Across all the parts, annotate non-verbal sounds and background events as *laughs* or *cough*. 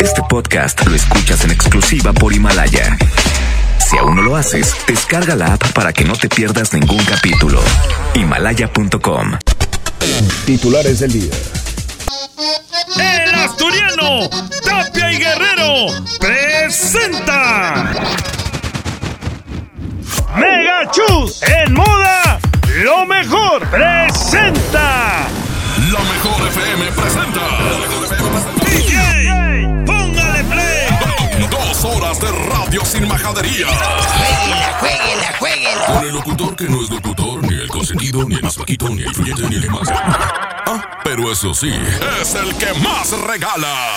Este podcast lo escuchas en exclusiva por Himalaya. Si aún no lo haces, descarga la app para que no te pierdas ningún capítulo. Himalaya.com. Titulares del día. El asturiano Tapia y Guerrero presenta Mega Chus en moda lo mejor presenta La mejor FM presenta. La mejor FM presenta. DJ póngale play Dos horas de radio sin majadería. Jueguela, jueguela, jueguela. Con el locutor que no es locutor, ni el consentido, ni el más ni el influyente, ni el más. Ah, pero eso sí, es el que más regala.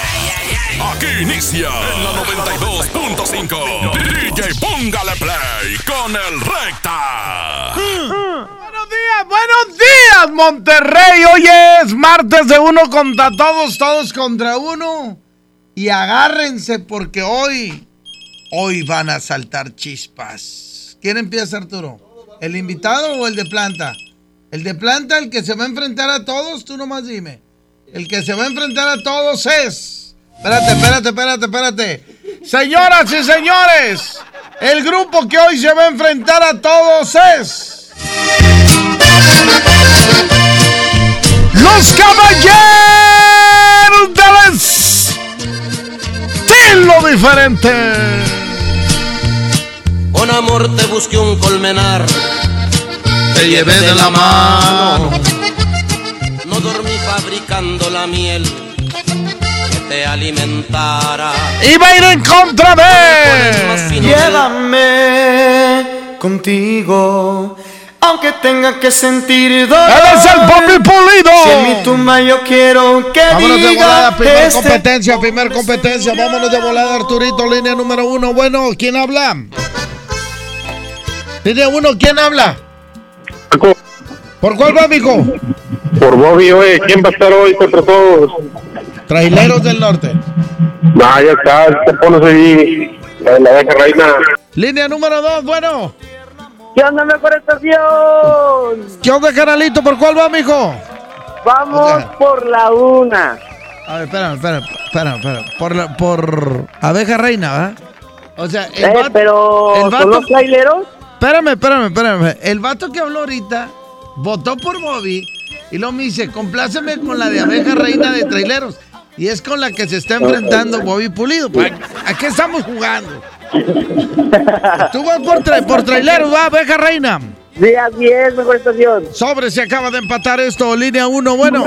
Aquí inicia en la 92.5. DJ Póngale Play con el Recta. Buenos días, Monterrey. Hoy es martes de uno contra todos, todos contra uno. Y agárrense porque hoy, hoy van a saltar chispas. ¿Quién empieza, Arturo? ¿El invitado o el de planta? El de planta, el que se va a enfrentar a todos, tú nomás dime. El que se va a enfrentar a todos es. Espérate, espérate, espérate, espérate. Señoras y señores, el grupo que hoy se va a enfrentar a todos es. Los caballeros del estilo diferente. Con amor te busqué un colmenar, Te llevé de la mano. no dormí fabricando la miel que te alimentara. Y va a ir en contra Más de. Llévame contigo, aunque tenga que sentir dolor. Él es el Bobby Pulido. Si en mi tumba yo quiero que Vámonos de volada, primer este competencia, primer competencia. Vámonos de volada, Arturito, línea número uno. Bueno, ¿quién habla? Línea uno, ¿quién habla? ¿Por cuál va, mijo? Por Bobby, oye, ¿quién va a estar hoy contra todos? Traileros del Norte. No, ya está, te pones ahí, la la abeja reina. Línea número dos, bueno. ¿Qué onda, mejor estación? ¿Qué onda, canalito? ¿Por cuál va, mijo? Vamos por la una. A ver, espérame, espérame, espérame, espérame. Por, la- por abeja reina, ¿verdad? O sea, el Eh, vato- pero el ¿son vato- los traileros? Espérame, espérame, espérame. El vato que habló ahorita votó por Bobby y luego me dice, compláceme con la de abeja reina de traileros. Y es con la que se está enfrentando Bobby Pulido. Pues, ¿A qué estamos jugando? Tú vas por, tra- por traileros, va, abeja reina. Sí, así es, mejor estación. Sobre, se acaba de empatar esto, línea 1, bueno.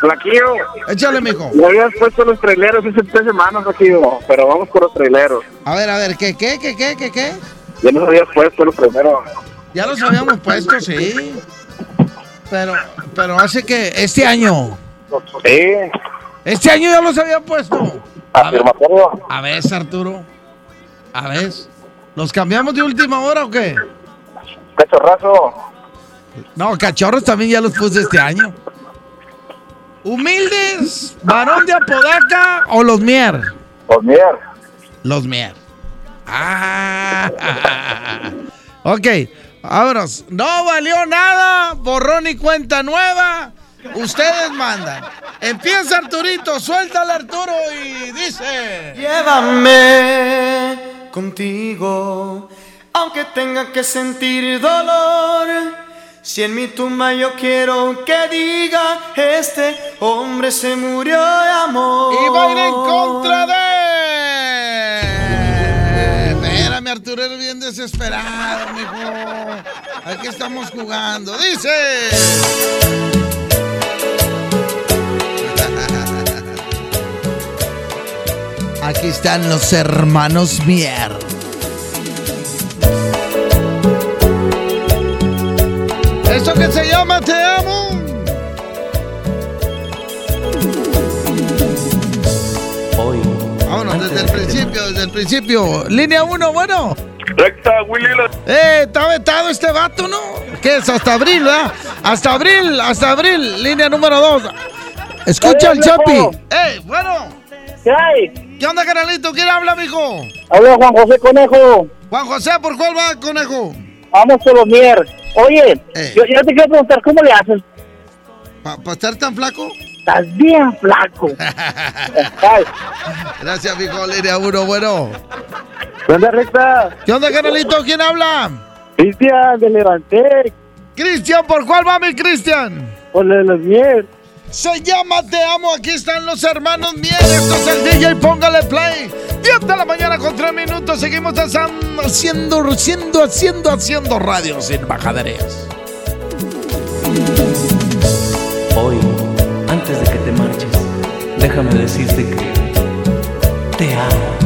Flaquillo, Échale, mijo. me habías puesto los traileros hace tres semanas, Flaquillo, pero vamos por los traileros. A ver, a ver, ¿qué, qué, qué, qué, qué, qué? Ya nos habías puesto los primeros. Ya los habíamos puesto, sí. Pero, pero hace que este año, Sí, este año ya los había puesto. A ver, a ver, Arturo. A ver, ¿los cambiamos de última hora o qué? Cachorrazo. No, cachorros también ya los puse este año. ¿Humildes, varón de Apodaca o los Mier? Pues mira, Los Mier. Ah, ok, vámonos. No valió nada, borrón y cuenta nueva. Ustedes mandan. Empieza Arturito, suéltale Arturo y dice... Llévame contigo, aunque tenga que sentir dolor. Si en mi tumba yo quiero que diga, este hombre se murió de amor. Y va a ir en contra de. Espérame, Arturo, eres bien desesperado, mijo. Aquí estamos jugando. Dice. Aquí están los hermanos Mier. ¿Eso que se llama Te amo? Hoy, Vámonos desde el principio, desde el principio. Línea 1, bueno. recta, Willy. Eh, está vetado este vato, ¿no? ¿Qué es? Hasta abril, ¿verdad? Hasta abril, hasta abril. Línea número 2. Escucha al Chapi. Eh, bueno. ¿Qué hay? ¿Qué onda, canalito? ¿Quién habla, mijo? Habla Juan José Conejo. Juan José, ¿por cuál va, conejo? Vamos por los mier. Oye, Eh. yo, yo te quiero preguntar, ¿cómo le haces? ¿Para estar tan flaco? estás bien flaco. *laughs* Gracias, mijo. Línea 1, bueno. ¿Qué onda, recta? ¿Qué onda, canalito? ¿Quién habla? Cristian, me levanté. Cristian, ¿por cuál va mi Cristian? Por lo de los miel. Se llama Te Amo, aquí están los hermanos Miel, esto es el DJ, póngale play. 10 de la mañana con 3 minutos, seguimos haciendo, haciendo, haciendo, haciendo, radio sin bajaderías. Hoy, antes de que te marches, déjame decirte que te amo.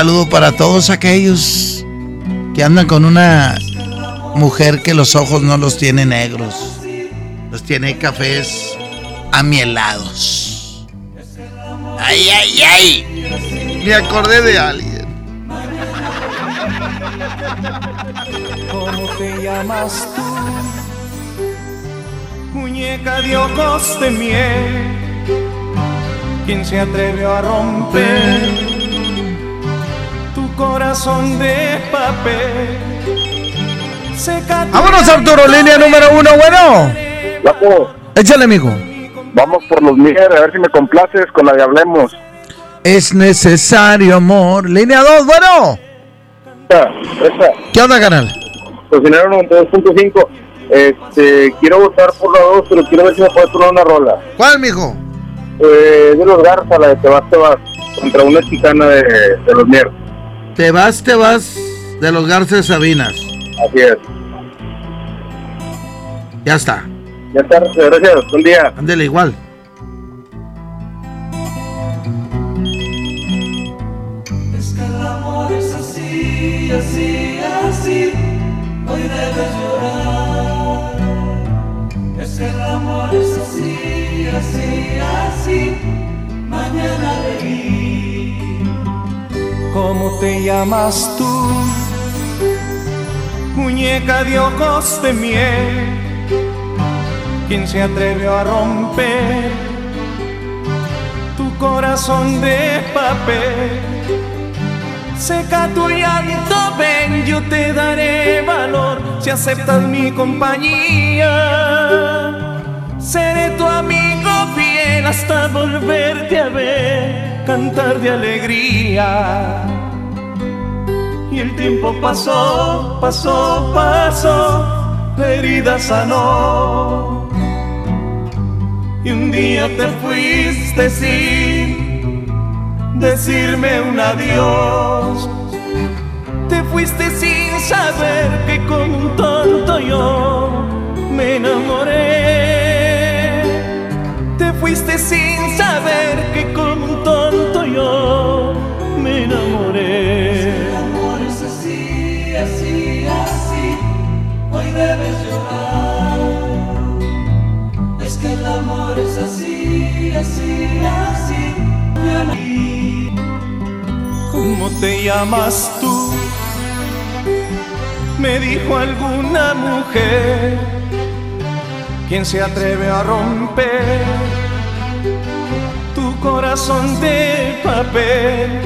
Saludo para todos aquellos que andan con una mujer que los ojos no los tiene negros. Los tiene cafés amielados. ¡Ay, ay, ay! Me acordé de alguien. ¿Cómo te llamas tú? Muñeca de ojos de miel. ¿Quién se atrevió a romper corazón de papel? Vámonos, Arturo, línea número uno, bueno. Guapo, Échale, amigo. vamos por los miel, a ver si me complaces con la de Hablemos. Es necesario amor. Línea 2, bueno. Esa, ¿Qué onda, canal? cocinero 92.5. Este, quiero votar por la 2, pero quiero ver si me puedes poner una rola. ¿Cuál, mijo? Eh, de los Garza, la de Te vas, te vas, contra una chicana de, de los Mier. Te vas, te vas de los Garces Sabinas. Así es. Ya está. Ya está, gracias. Buen día. Ándele igual. Te llamas tú? Muñeca de ojos de miel. ¿Quién se atrevió a romper tu corazón de papel? Seca tu llanto, ven, yo te daré valor si aceptas mi compañía. Seré tu amigo fiel hasta volverte a ver, cantar de alegría. Y el tiempo pasó, pasó, pasó, la herida sanó. Y un día te fuiste sin decirme un adiós. Te fuiste sin saber que con un tonto yo me enamoré. Te fuiste sin saber que con ¿Cómo te llamas tú? Me dijo alguna mujer. ¿Quién se atreve a romper tu corazón de papel?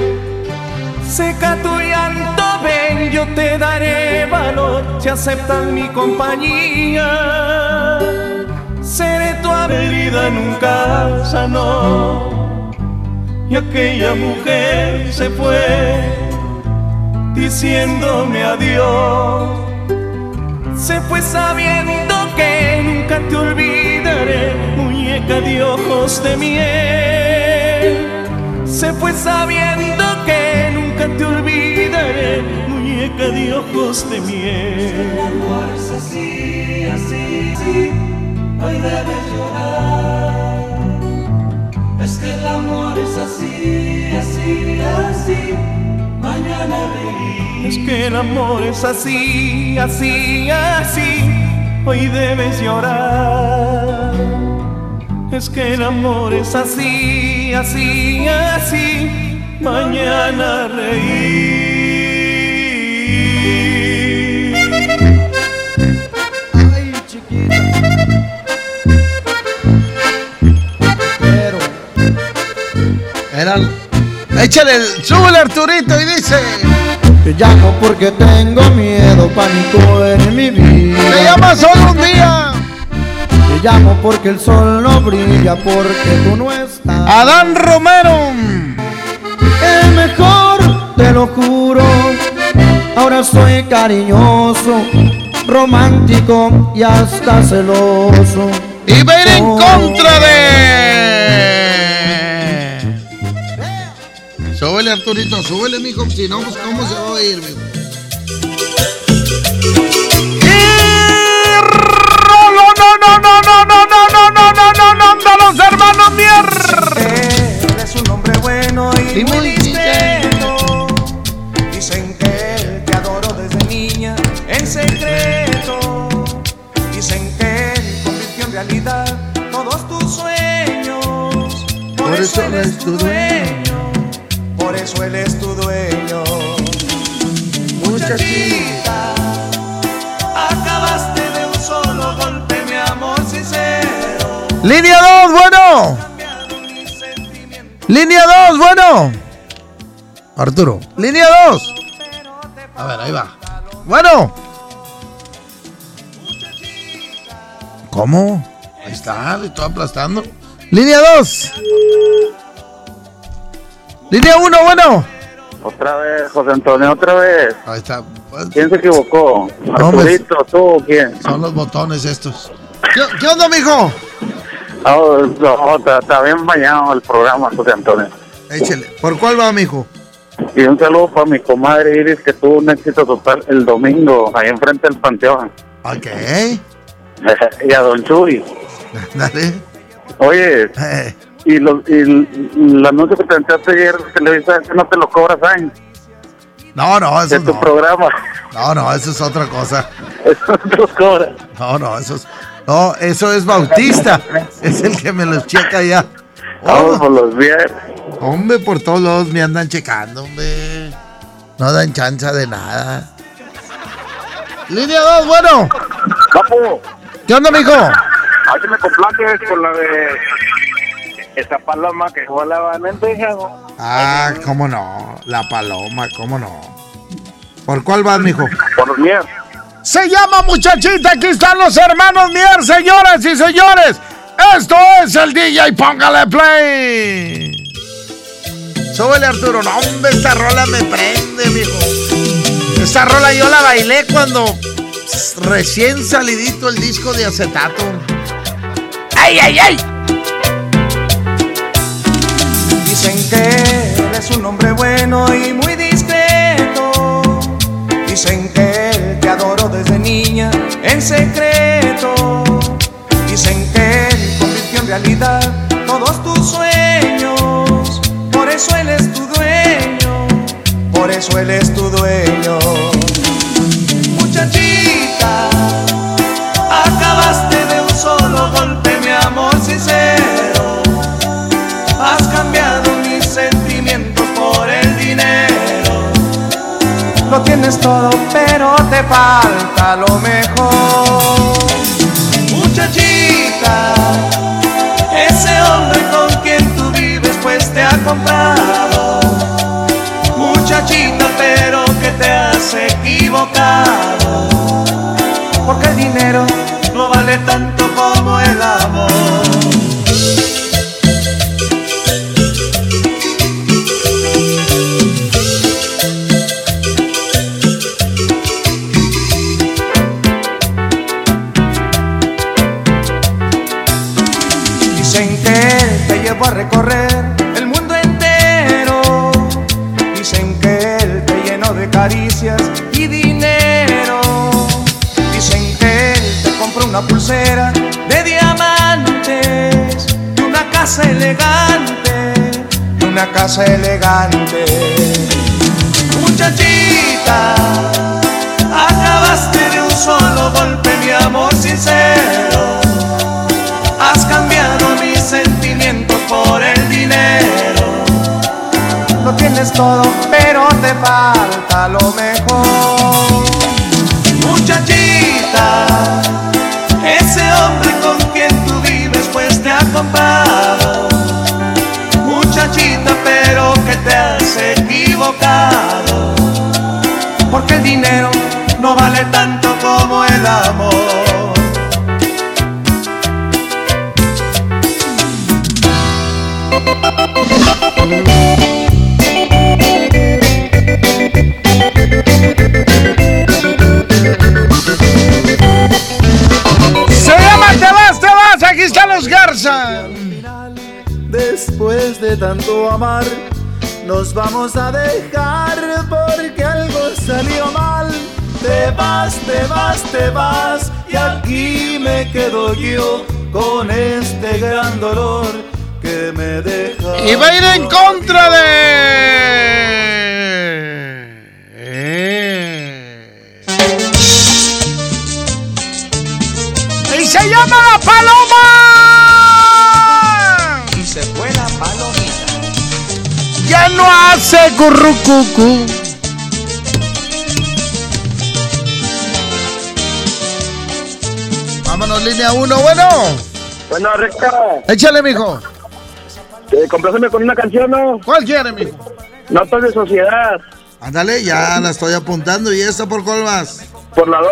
Seca tu llanto, ven, yo te daré valor si aceptas mi compañía. Seré tu herida nunca sanó y aquella mujer se fue diciéndome adiós. Se fue sabiendo que nunca te olvidaré, muñeca de ojos de miel. Se fue sabiendo que nunca te olvidaré, muñeca de ojos de miel. Así. Hoy debes llorar. Es que el amor es así, así, así. Mañana reír. Es que el amor es así, así, así. Hoy debes llorar. Es que el amor es así, así, así. Mañana reír. Échale el. Súbele Arturito y dice. Te llamo porque tengo miedo, pánico en mi vida. Te llama solo un día. Te llamo porque el sol no brilla, porque tú no estás. Adán Romero. El mejor, te lo juro. Ahora soy cariñoso, romántico y hasta celoso. Y ir en Oh. contra de. Súbele Arturito, súbele, mijo. Si no, pues cómo se va a oír, mijo. No, no, no, no, no, no, no, no, no, no, no, los hermanos Mier. Eres un hombre bueno y, Y muy discreto. Dicen que él te adoro desde niña en secreto. Dicen que él convirtió en realidad todos tus sueños. Por, eso eso él es tu dueño. Línea 2, bueno. Línea 2, bueno. Arturo. Línea 2. A ver, ahí va. Bueno. ¿Cómo? Ahí está, le estoy aplastando. Línea 2. Línea 1, bueno. Otra vez, José Antonio, otra vez. Ahí está. ¿Quién se equivocó? No, pues- ¿Arturito, tú o quién? Son los botones estos. ¿Qué, qué onda, mijo? Oh, no, está, está bien bañado el programa, José Antonio. Échele. ¿Por cuál va, mijo? Y un saludo para mi comadre Iris, que tuvo un éxito total el domingo, ahí enfrente del Panteón. Ok. *laughs* y a Don Chuy. *laughs* Dale. Oye, y, los, y el, anuncio que te entraste ayer Televisa, que no te lo cobras, ¿saben? No, no, eso De tu no. programa. No, no, eso es otra cosa. *laughs* Eso no te lo cobras. No, no, eso es. No, eso es Bautista. Es el que me los checa ya. Vamos por los viernes. Hombre, por todos lados me andan checando, hombre. No dan chance de nada. Línea 2, bueno. Papu, ¿Qué onda, mijo? me complaces con la de esa paloma que volaba en el tejado. Ah, cómo no. La paloma, cómo no. ¿Por cuál vas, mijo? Por los Mier. Se llama muchachita. Aquí están los hermanos Mier, señoras y señores. Esto es el DJ. Póngale play. Súbele, Arturo. No, hombre, esta rola me prende, mijo. Esta rola yo la bailé cuando recién salidito el disco de acetato. ¡Ay, ay, ay! Dicen que él es un hombre bueno y muy discreto. Dicen que desde niña en secreto. Dicen que él convirtió en realidad todos tus sueños. Por eso él es tu dueño. Por eso él es tu dueño. Muchachita, acabaste de un solo golpe, mi amor sincero. Has cambiado mis sentimientos por el dinero. Lo tienes todo, pero te falta lo mejor. Muchachita, ese hombre con quien tú vives, pues te ha comprado. Muchachita, pero que te has equivocado. Porque el dinero no vale tanto como el amor. Una pulsera de diamantes y una casa elegante, y una casa elegante. Muchachita, acabaste de un solo golpe, mi amor sincero. Dinero no vale tanto como el amor. Se llama Te vas, te vas. Aquí están los Garza. Después de tanto amar, nos vamos a dejar porque algo salió vas, te vas, te vas y aquí me quedo yo con este gran dolor que me deja. Y va a ir en contra de. Y se llama la paloma. Y se fue la palomita. Ya no hace currucucu. Línea 1, bueno. Bueno, Recta, Échale, mijo. eh, compláceme con una canción, ¿no? ¿Cuál quiere, mijo? Notas de sociedad. Ándale, ya la estoy apuntando. ¿Y esta por cuál vas? Por la 2.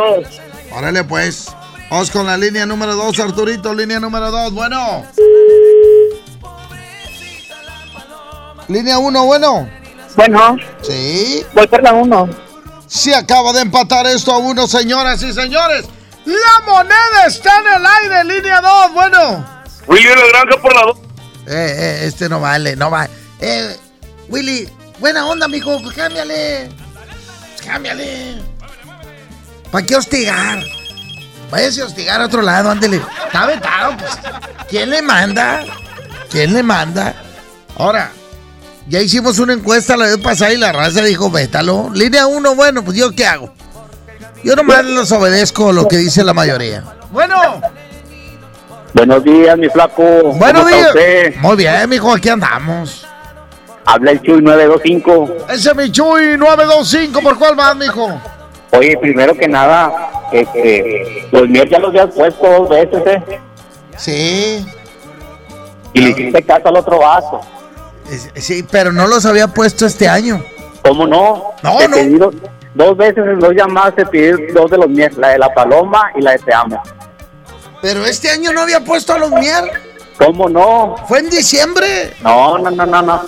Órale, pues. Vamos con la línea número 2, Arturito. Línea número 2, bueno. Línea 1, bueno. Bueno. Sí. Voy por la 1. Se acaba de empatar esto a uno, señoras y señores. La moneda está en el aire, línea 2, bueno. Willy de la granja por la dos. Eh, eh, este no vale, no vale. Eh, Willy, buena onda, mijo, pues cámbiale. Pues cámbiale. ¿Para qué hostigar? Váyase a hostigar a otro lado, ándele. Está vetado, pues. ¿Quién le manda? ¿Quién le manda? Ahora, ya hicimos una encuesta la vez pasada y la raza dijo, vétalo. Línea 1, bueno, pues yo qué hago. Yo nomás los obedezco lo que dice la mayoría. Bueno. Buenos días, mi flaco. Buenos ¿Cómo está días. usted? Muy bien, mijo, aquí andamos. Habla el Chuy 925. Ese es mi Chuy 925, ¿por cuál vas, mijo? Oye, primero que nada, este, los míos ya los habías puesto dos veces, ¿eh? Sí. Y le hiciste caso al otro vaso. Sí, pero no los había puesto este año. ¿Cómo no? No, Te no. Dos, veces en dos llamadas te pedí dos de los míos, la de la paloma y la de te amo. Pero este año no había puesto a los mier. ¿Cómo no? Fue en diciembre. No, no, no, no, no.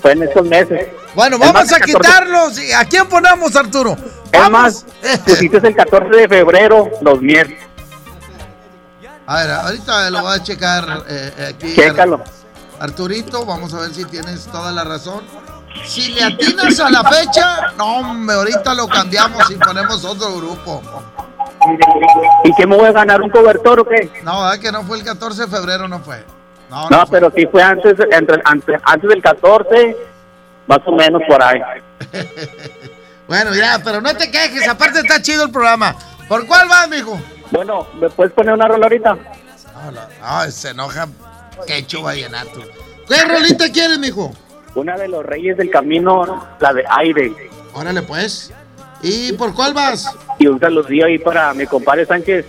Fue en estos meses. Bueno, vamos a el 14 quitarlos. ¿Y ¿A quién ponemos, Arturo? Es más, pusiste el 14 de febrero los mier. A ver, ahorita lo voy a checar eh, eh, aquí. Chécalo. Arturito, vamos a ver si tienes toda la razón. Si le atinas a la fecha, no, hombre, ahorita lo cambiamos y ponemos otro grupo. ¿Y qué me voy a ganar? ¿Un cobertor o qué? No, ¿verdad que no fue el 14 de febrero? No fue. No, No, pero sí fue antes, entre- antes, antes del 14, más o menos por ahí. *laughs* Bueno, ya, pero no te quejes, aparte está chido el programa. ¿Por cuál vas, mijo? Bueno, ¿me puedes poner una rola ahorita? No, no, no, se enoja quecho vallenato. ¿Qué rolita quieres, mijo? Una de los Reyes del Camino, la de aire. Órale, pues. ¿Y por cuál vas? Y un saludillo ahí para mi compadre Sánchez.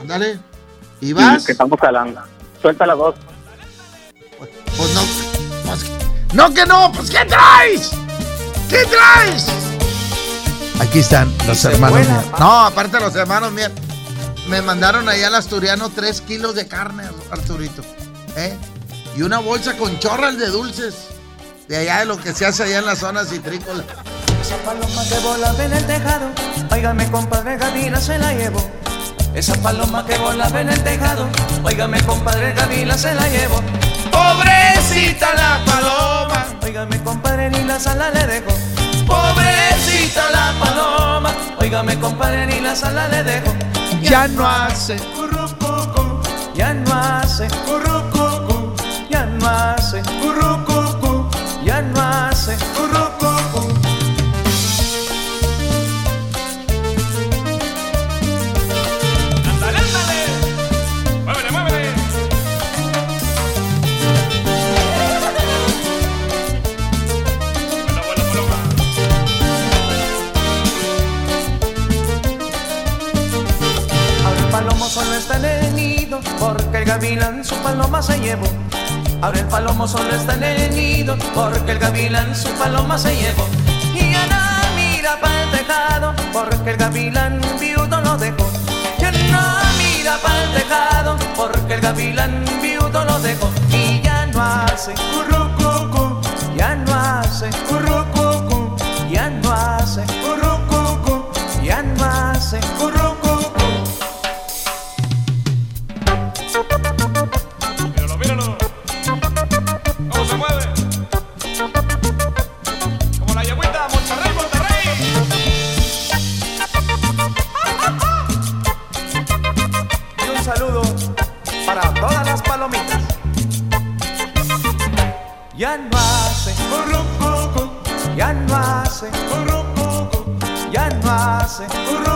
Ándale. ¿Y vas? Que estamos hablando. Suelta la voz. Pues no. pues, no que no, pues ¿qué traes? ¿Qué traes? Aquí están los hermanos Mier. No, aparte los hermanos Mier. Me mandaron allá al asturiano tres kilos de carne, Arturito. ¿eh? Y una bolsa con chorras de dulces. De allá de lo que se hace allá en la zona citrícola. Esa paloma que volaba en el tejado, óigame compadre Gavila se la llevo. Esa paloma que volaba en el tejado, óigame compadre Gavila se la llevo. Pobrecita la paloma, óigame compadre ni la sala le dejo. Pobrecita la paloma, óigame compadre ni la sala le dejo. Ya no hace currucucu, ya no hace currucucu, ya no hace currucucu, paloma. Ahora el palomo solo está en el nido, porque el gavilán su paloma se llevó. Ahora el palomo solo está en el nido, porque el gavilán su paloma se llevó. Y ya no mira para el tejado, porque el gavilán viudo lo dejó. Ya no mira para el tejado, porque el gavilán viudo lo dejó. Y ya no hace currucucu, ya no hace currucucu, ya no hace currucucu, ya no hace currucucu. Hace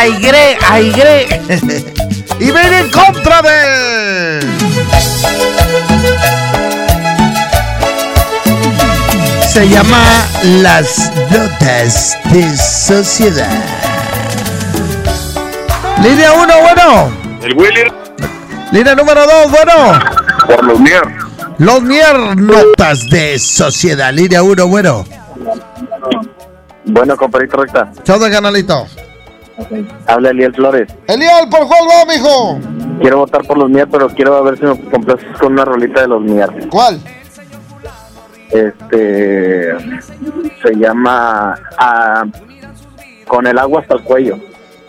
Aire, aire. *laughs* y ven en contra de. Se llama Las Notas de Sociedad. Línea 1, bueno. El Willy. Línea número 2, bueno. Por los Mier. Los Mier, notas de sociedad. Línea 1, bueno. Bueno, compadrito recta. ¿Qué onda, canalito? Habla Eliel Flores. Eliel, ¿por cuál va, mijo? Quiero votar por los Mier, pero quiero ver si me complaces con una rolita de los Mier. ¿Cuál? Este. Se llama. ah, con el agua hasta el cuello.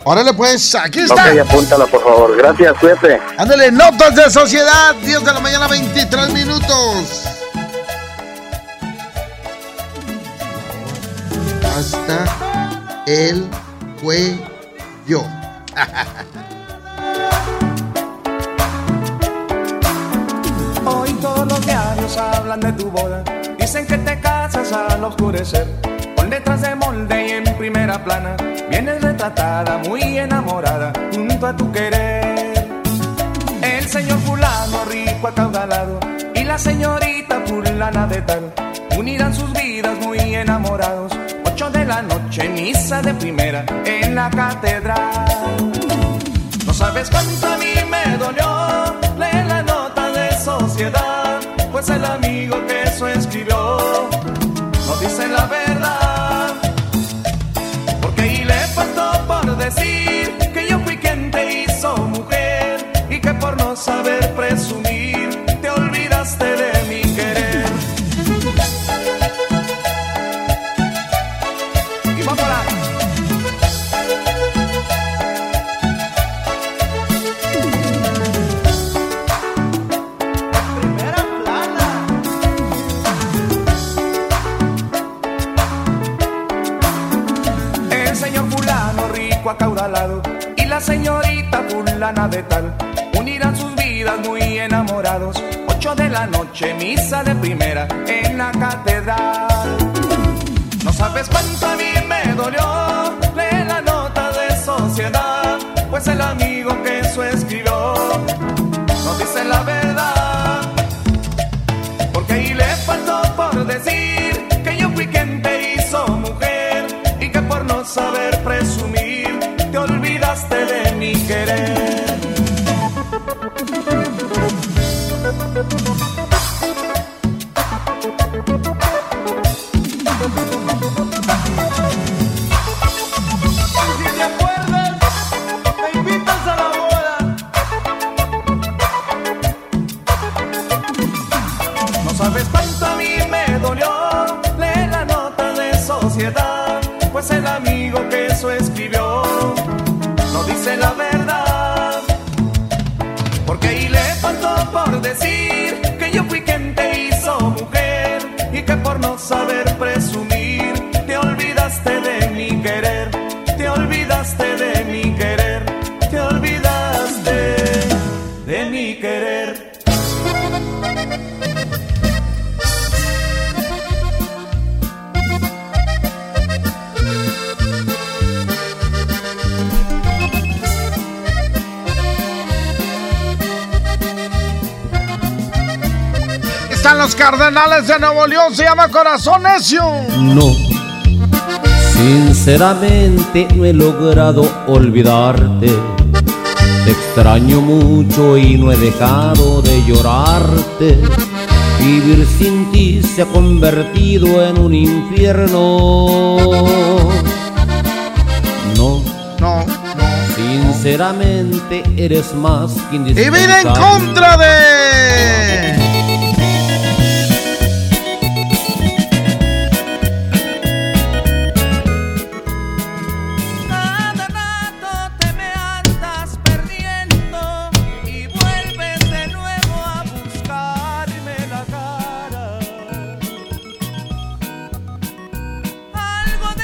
Órale, pues, aquí está. Ok, apúntala, por favor. Gracias, cuídate. Ándale, notas de sociedad, 10 de la mañana, 23 minutos. Hasta el cuello. Hoy todos los diarios hablan de tu boda. Dicen que te casas al oscurecer. Con letras de molde y en primera plana. Vienes retratada, muy enamorada, junto a tu querer. El señor fulano rico acaudalado y la señorita fulana de tal. Unirán sus vidas muy enamorados. De la noche, misa de primera en la catedral. No sabes cuánto a mí me dolió leer la nota de sociedad, pues el amigo que eso escribió no dice la verdad. Porque ahí le faltó por decir que yo fui quien te hizo mujer y que por no saber presumir acaudalado y la señorita fulana de tal unirán sus vidas muy enamorados. Ocho de la noche, misa de primera en la catedral. No sabes cuánto a mí me dolió leer la nota de sociedad, pues el amigo que eso escribió no dice la verdad. Porque ahí le faltó por decir que yo fui quien te hizo mujer y que por no saber olvidaste de mi querer. Cardenales de Nuevo León, se llama Corazón Necio. No, sinceramente no he logrado olvidarte. Te extraño mucho y no he dejado de llorarte. Vivir sin ti se ha convertido en un infierno. No, no, Sinceramente eres más que Y viene en indispensable. contra de.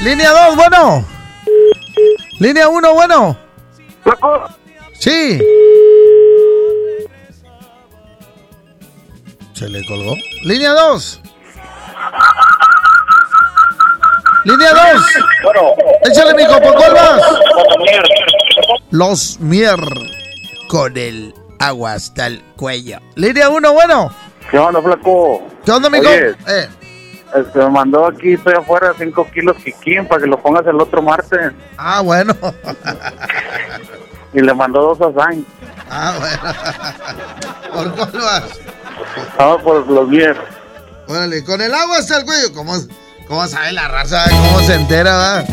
Línea 2, bueno. Línea 1, bueno. Sí. Se le colgó. Línea 2. Línea 2. Échale, mijo, ¿por cuál vas? Los Mier con el agua hasta el cuello. Línea 1, bueno. ¿Qué onda, flaco? ¿Qué onda, mijo? Oye, Eh. Este, me mandó aquí, estoy afuera, 5 kilos Kikín para que lo pongas el otro martes. Ah, bueno. y le mandó dos a Sainz. Ah, bueno. ¿Por cuál vas? Vamos por los 10. Órale, con el agua hasta el cuello. ¿Cómo, cómo sabe la raza? ¿Cómo se entera, va?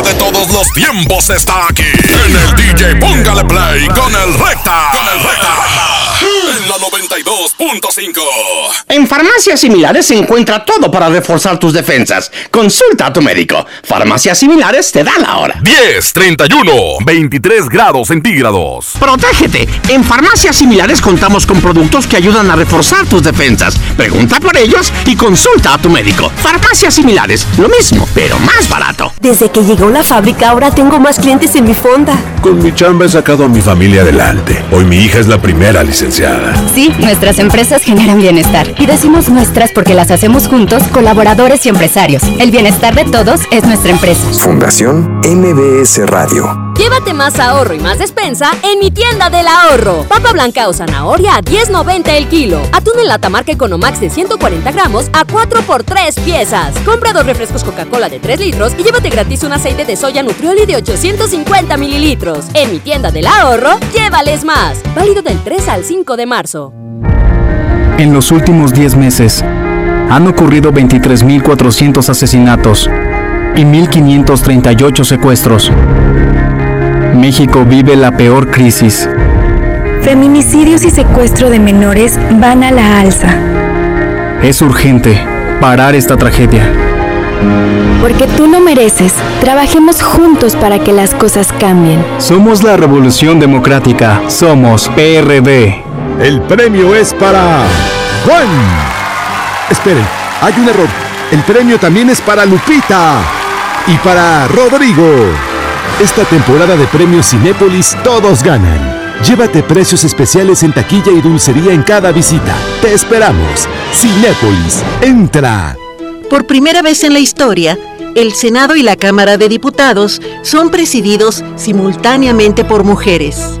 De todos los tiempos está aquí. En el DJ Póngale Play con el Recta. Con el Recta. En la 92.5. En farmacias similares se encuentra todo para reforzar tus defensas. Consulta a tu médico. Farmacias similares te da la hora. 10, 31, 23 grados centígrados. Protégete. En farmacias similares contamos con productos que ayudan a reforzar tus defensas. Pregunta por ellos y consulta a tu médico. Farmacias similares, lo mismo, pero más barato. Desde que llegó la fábrica ahora tengo más clientes en mi fonda. Con mi chamba he sacado a mi familia adelante. Hoy mi hija es la primera licenciada. Sí, nuestras empresas generan bienestar. Y decimos nuestras porque las hacemos juntos, colaboradores y empresarios. El bienestar de todos es nuestra empresa. Fundación MBS Radio. Llévate más ahorro y más despensa en mi tienda del ahorro. Papa blanca o zanahoria a 10.90 el kilo. Atún en lata marca Economax de 140 gramos a 4 por 3 piezas. Compra dos refrescos Coca-Cola de 3 litros y llévate gratis un aceite de soya Nutrioli de 850 mililitros. En mi tienda del ahorro, llévales más. Válido del 3 al 5 de marzo. En los últimos 10 meses han ocurrido 23.400 asesinatos y 1.538 secuestros. México vive la peor crisis. Feminicidios y secuestro de menores van a la alza. Es urgente parar esta tragedia. Porque tú lo mereces. Trabajemos juntos para que las cosas cambien. Somos la Revolución Democrática. Somos PRD. El premio es para Juan. Esperen, hay un error. El premio también es para Lupita y para Rodrigo. Esta temporada de premios Cinépolis todos ganan. Llévate precios especiales en taquilla y dulcería en cada visita. Te esperamos. Cinépolis, entra. Por primera vez en la historia, el Senado y la Cámara de Diputados son presididos simultáneamente por mujeres.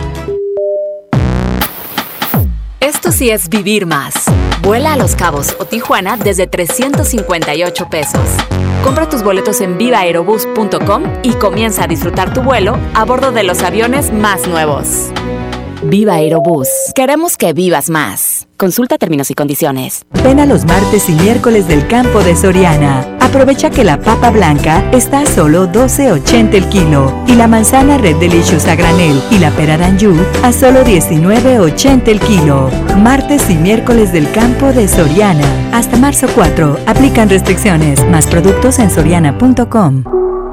Sí es vivir más. Vuela a Los Cabos o Tijuana desde 358 pesos. Compra tus boletos en vivaerobus.com y comienza a disfrutar tu vuelo a bordo de los aviones más nuevos. Viva Aerobús. Queremos que vivas más. Consulta términos y condiciones. Ven a los martes y miércoles del campo de Soriana. Aprovecha que la papa blanca está a solo 12.80 el kilo y la manzana Red Delicious a granel y la pera Danju a solo 19.80 el kilo. Martes y miércoles del campo de Soriana. Hasta marzo 4. Aplican restricciones. Más productos en soriana.com.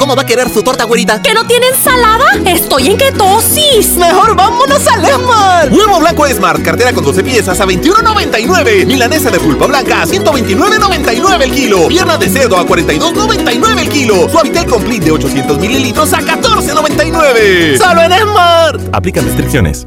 ¿Cómo va a querer su torta, güerita? ¿Que no tiene ensalada? ¡Estoy en ketosis! ¡Mejor vámonos al Esmar! Huevo blanco Esmar, cartera con 12 piezas a 21.99. Milanesa de pulpa blanca a 129.99 el kilo. Pierna de cerdo a 42.99 el kilo. Suavitel Complete de 800 mililitros a 14.99. ¡Solo en Esmar! Aplican restricciones.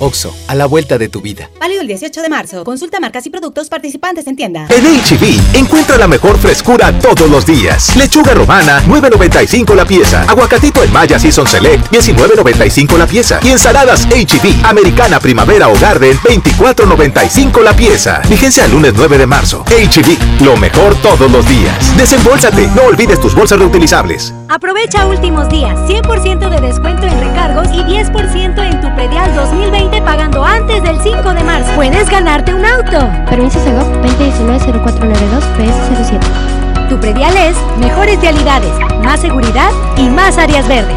Oxo, a la vuelta de tu vida. Válido el 18 de marzo. Consulta marcas y productos participantes en tienda. En HB, encuentra la mejor frescura todos los días. Lechuga romana, 9.95 la pieza. Aguacatito en Maya Season Select, 19.95 la pieza. Y ensaladas HB, americana, primavera o garden, 24.95 la pieza. Vigencia el lunes 9 de marzo. HB, lo mejor todos los días. Desembolsate, no olvides tus bolsas reutilizables. Aprovecha últimos días. 100% de descuento en recargos y 10% en tu predial 2020 pagando antes del 5 de marzo. Puedes ganarte un auto. Permiso Segov 2019-0492-PS07. Tu predial es mejores realidades, más seguridad y más áreas verdes.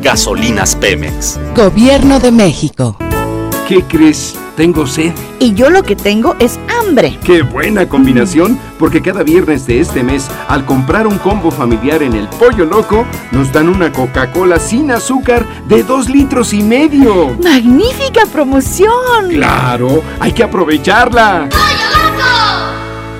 gasolinas Pemex. Gobierno de México. ¿Qué crees? Tengo sed. Y yo lo que tengo es hambre. ¡Qué buena combinación! Porque cada viernes de este mes, al comprar un combo familiar en el Pollo Loco, nos dan una Coca-Cola sin azúcar de dos litros y medio. ¡Magnífica promoción! ¡Claro! ¡Hay que aprovecharla!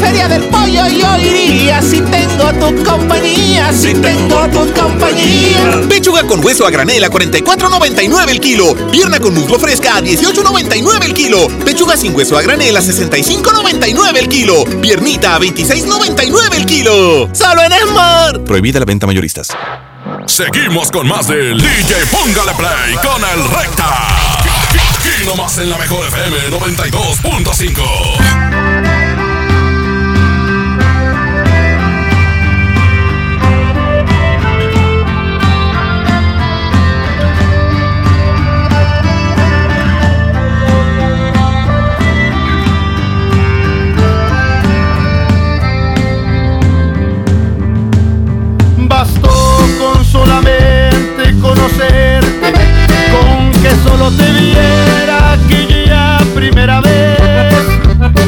Feria del pollo yo iría si tengo tu compañía, si tengo tu compañía. Pechuga con hueso a granel a 44.99 el kilo. Pierna con muslo fresca a 18.99 el kilo. Pechuga sin hueso a granel a 65.99 el kilo. Piernita a 26.99 el kilo. Solo en Esmar. Prohibida la venta mayoristas. Seguimos con más del DJ Póngale Play con el Recta. Aquí nomás en la mejor FM 92.5. que solo te viera aquella primera vez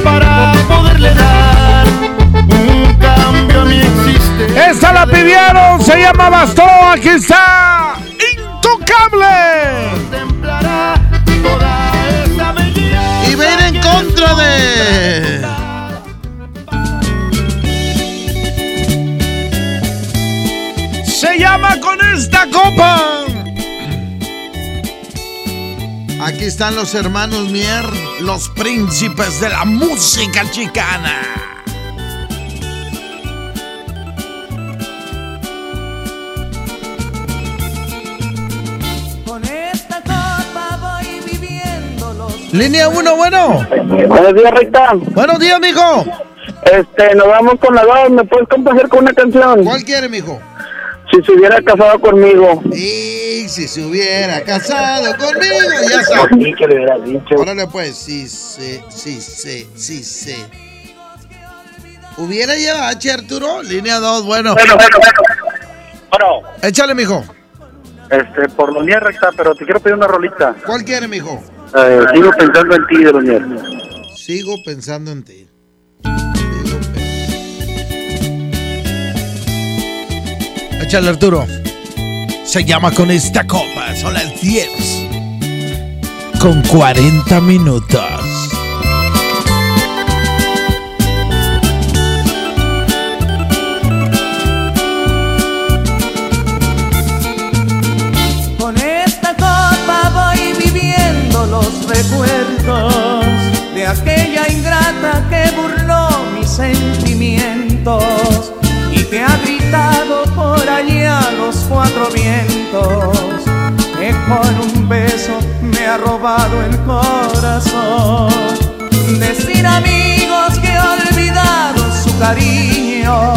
para poderle dar un cambio a mi existencia. Esta la pidieron, se llama Bastó, aquí está. Intocable. Y ven en contra de. Se llama con esta copa. Aquí están los hermanos Mier, los príncipes de la música chicana. Con esta copa voy viviendo los Línea 1, bueno. Buenos días, Recta. Buenos días, mijo. Este, nos vamos con la dos. ¿Me puedes complacer con una canción? ¿Cuál quiere, mijo? Si se hubiera casado conmigo. Y si se hubiera casado conmigo, ya sabes. Sí, que le hubiera dicho. Órale, pues, sí, sí, sí, sí, sí, sí. ¿Hubiera llevado H, Arturo? Línea 2, bueno. Bueno, bueno, bueno. Bueno, Échale, mijo. este, por Mier, Recta, pero te quiero pedir una rolita. ¿Cuál quiere, mijo? Eh, sigo pensando en ti, Mier. Sigo pensando en ti. Échale, Arturo. Se llama con esta copa. Son las 10. Con 40 minutos. Con esta copa voy viviendo los recuerdos de aquella ingrata que burló mis sentimientos que ha gritado por allá los cuatro vientos que con un beso me ha robado el corazón. Decir amigos que he olvidado su cariño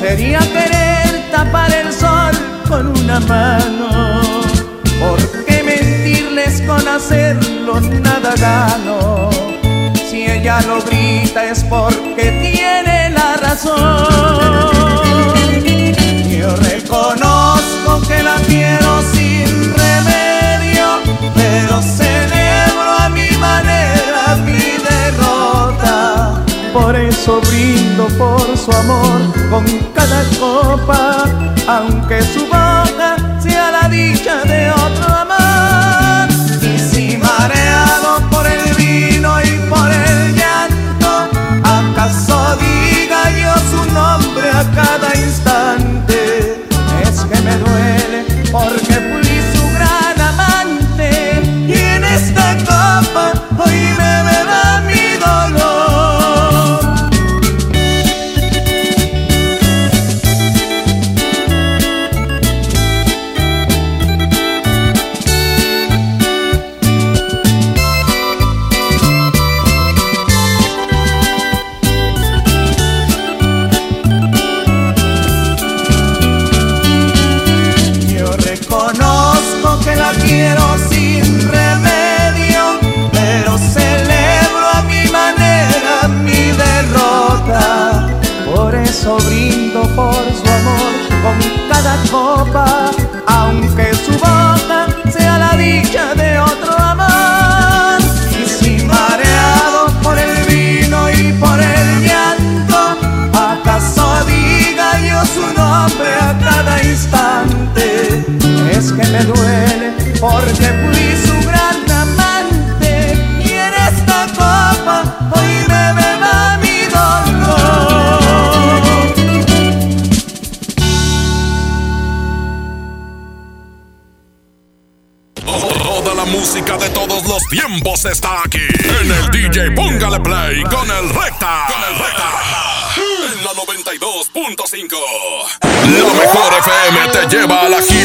sería querer tapar el sol con una mano. ¿Por qué mentirles con hacerlo nada gano? Si ella lo grita es porque tiene la razón. Brindo por su amor con cada copa, aunque su boca sea la dicha de otro amor. Y si mareado por el vino y por el llanto, acaso diga yo su nombre a cada instante. Es que me duele porque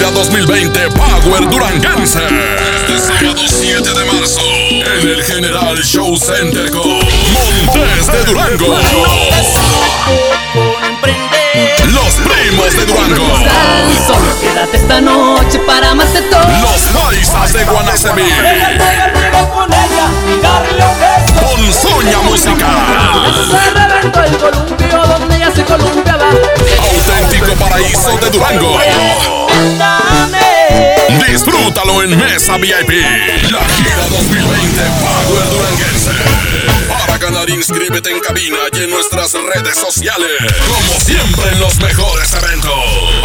gira 2020 Power Duranguense. Este sábado 7 de marzo. En el General Show Center con Montes de Durango. Los primos de Durango. Solo quédate esta noche para más de todo. Los paisas de Guanacemí. Con Soña Musical. Columpio donde se. Auténtico paraíso de Durango. Disfrútalo en Mesa VIP. La gira 2020 Power Duranguense. Para ganar, inscríbete en cabina y en nuestras redes sociales. Como siempre en los mejores eventos.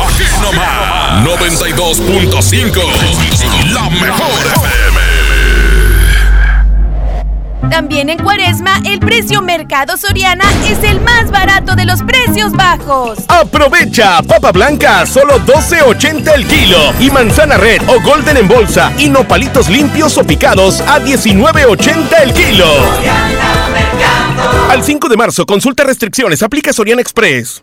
Aquí nomás. 92.5. La mejor FM. También en Cuaresma, el precio Mercado Soriana es el más barato de los precios bajos. Aprovecha papa blanca a solo 12.80 el kilo y manzana red o golden en bolsa y nopalitos limpios o picados a 19.80 el kilo. Al 5 de marzo, consulta restricciones, aplica Soriana Express.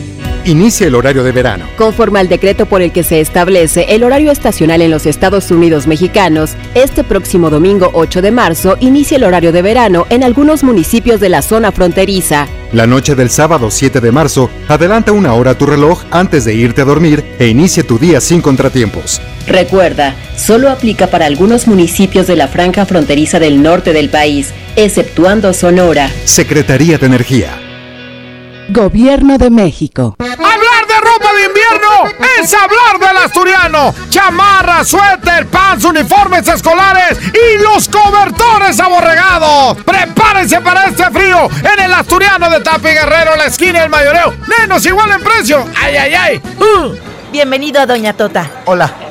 Inicia el horario de verano. Conforme al decreto por el que se establece el horario estacional en los Estados Unidos mexicanos, este próximo domingo 8 de marzo inicia el horario de verano en algunos municipios de la zona fronteriza. La noche del sábado 7 de marzo, adelanta una hora tu reloj antes de irte a dormir e inicia tu día sin contratiempos. Recuerda, solo aplica para algunos municipios de la franja fronteriza del norte del país, exceptuando Sonora. Secretaría de Energía. Gobierno de México. Hablar de ropa de invierno es hablar del asturiano. Chamarra, suéter, pants, uniformes escolares y los cobertores aborregados. Prepárense para este frío en el asturiano de Tapi Guerrero, la esquina del mayoreo. Menos igual en precio. ¡Ay, ay, ay! Uh. Bienvenido a Doña Tota. Hola.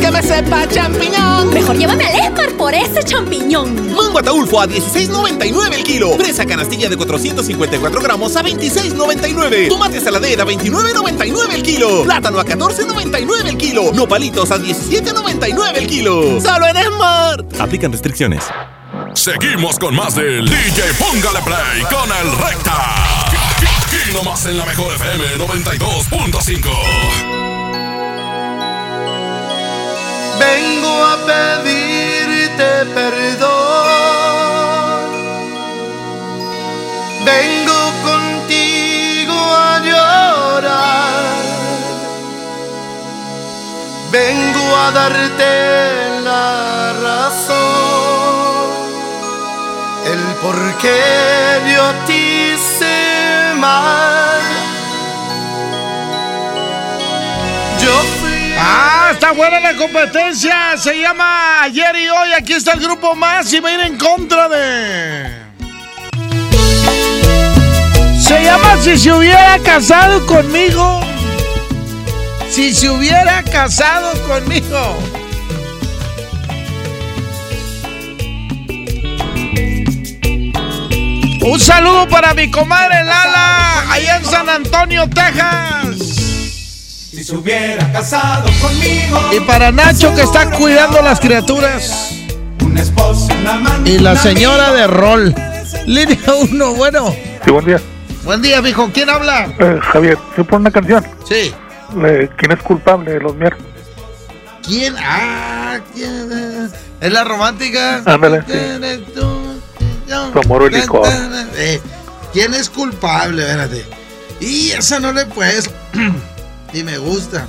que me sepa champiñón. Mejor llévame al Esmar por ese champiñón. Mango ataulfo a 16.99 el kilo. Fresa canastilla de 454 gramos a 26.99. Tomate saladera a 29.99 el kilo. Plátano a 14.99 el kilo. Nopalitos a 17.99 el kilo. Solo en Smart. Aplican restricciones. Seguimos con más del DJ Póngale Play con el Recta. Aquí nomás en la mejor FM 92.5. Vengo a pedirte perdón. Vengo contigo a llorar. Vengo a darte la razón. El por qué yo te hice mal. Yo. Ah, está buena la competencia. Se llama Ayer y Hoy. Aquí está el grupo más y va a ir en contra de. Se llama Si se hubiera casado conmigo. Si se hubiera casado conmigo. Un saludo para mi comadre Lala, allá en San Antonio, Texas. Si se hubiera casado conmigo. Y para Nacho que está cuidando las criaturas. Un esposo, un amante. Y la señora de rol. Línea 1, bueno. Sí, buen día. Buen día, mijo. ¿Quién habla? Eh, Javier, ¿se pone una canción? Sí. ¿Quién es culpable de los Mier? ¿Quién? Ah, ¿quién es? ¿Es la romántica? Ándale, sí. Tu amor y licor. Eh, ¿Quién es culpable? Espérate. Y esa no le puedes. *clears throat* y me gusta.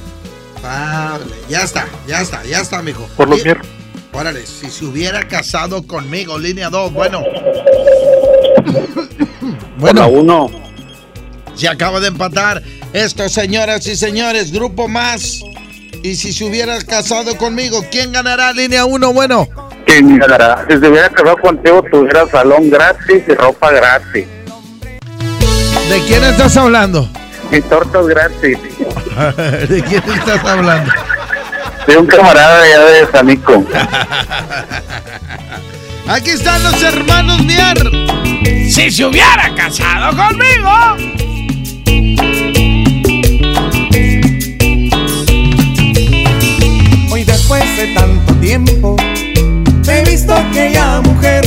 Culpable. Ya está, ya está, ya está, mijo. Por los Mier. Órale, si se hubiera casado conmigo, línea 2, bueno. *coughs* bueno. uno. Se acaba de empatar. Esto, señoras y señores, grupo más. Y si se hubiera casado conmigo, ¿quién ganará línea 1? Bueno. ¿Quién ganará? Si se hubiera casado contigo, tuviera salón gratis y ropa gratis. ¿De quién estás hablando? Y tortas gratis. *laughs* ¿De quién estás hablando? De un camarada allá de Sanico. *laughs* Aquí están los hermanos Mier. Si se hubiera casado conmigo. Hoy después de tanto tiempo he visto aquella mujer,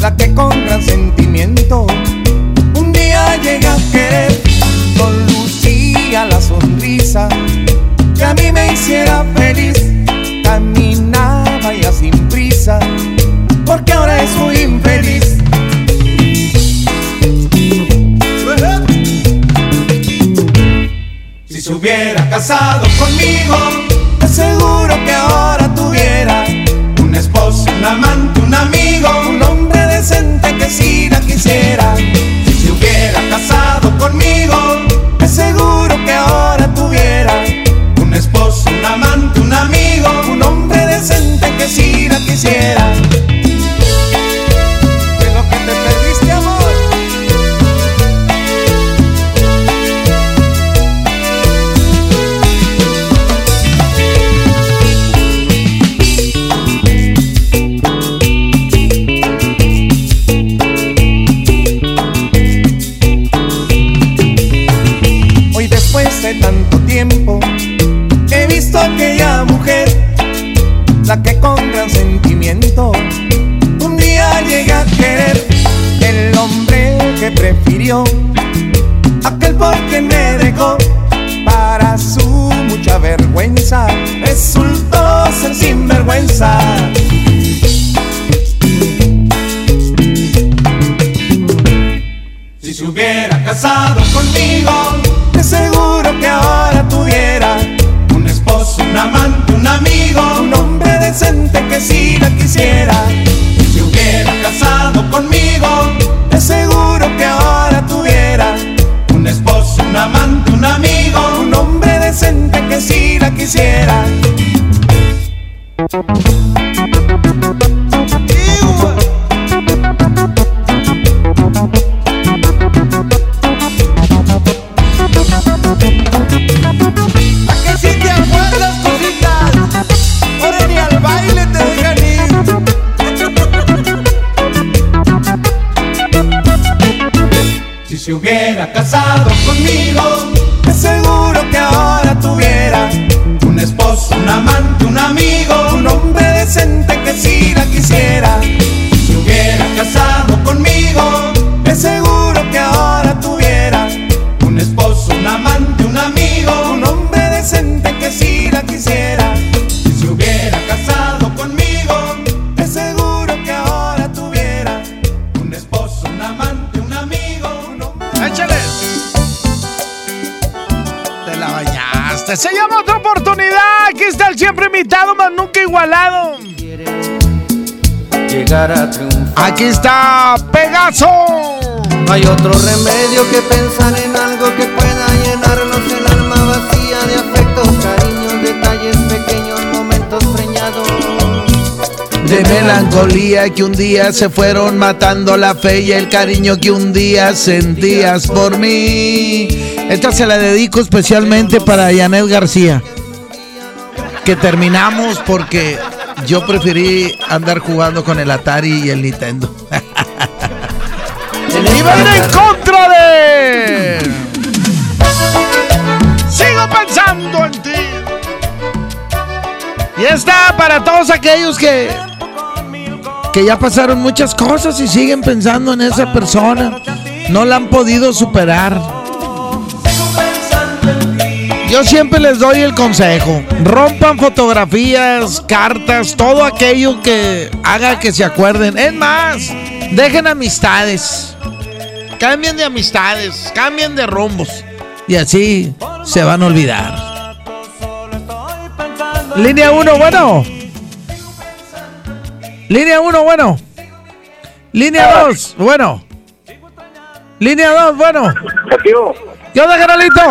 la que con gran sentimiento un día llegué que a mí me hiciera feliz, caminaba ya sin prisa, porque ahora es muy infeliz. Si se hubiera casado conmigo, te aseguro que ahora tuviera un esposo, un amante, un amigo, un hombre decente que sí la quisiera. Si se hubiera casado conmigo, invitado, más nunca igualado. Llegar a triunfar. Aquí está Pegaso. No hay otro remedio que pensar en algo que pueda llenarnos el alma vacía de afectos, cariños, detalles pequeños, momentos preñados. De melancolía que un día se fueron matando la fe y el cariño que un día sentías por mí. Esta se la dedico especialmente para Janet García. Que terminamos porque yo preferí andar jugando con el Atari y el Nintendo. ¡Iban en contra de! Sigo pensando en ti. Y está para todos aquellos que que ya pasaron muchas cosas y siguen pensando en esa persona. No la han podido superar. Yo siempre les doy el consejo. Rompan fotografías, cartas, todo aquello que haga que se acuerden. Es más, dejen amistades. Cambien de amistades, cambien de rumbos. Y así se van a olvidar. Línea 1, bueno. Línea 1, bueno. Línea 2, bueno. Línea 2, bueno. ¿Qué onda, Geralito?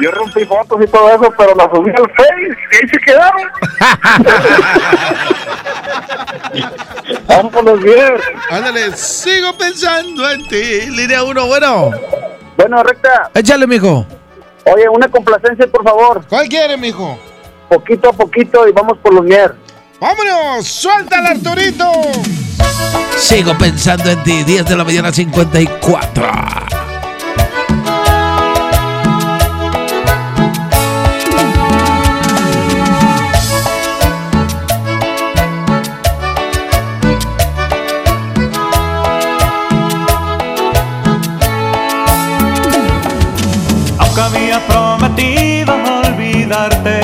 Yo rompí fotos y todo eso, pero las subí al Face y ahí se quedaron. *laughs* Vámonos bien. Ándale, sigo pensando en ti. Línea 1, bueno. Bueno, recta. Échale, mijo. Oye, una complacencia, por favor. ¿Cuál quiere, mijo? Poquito a poquito y vamos por los mier. ¡Vámonos! ¡Suéltala, Arturito! Sigo pensando en ti. 10 de la mañana, 54. Olvidarte,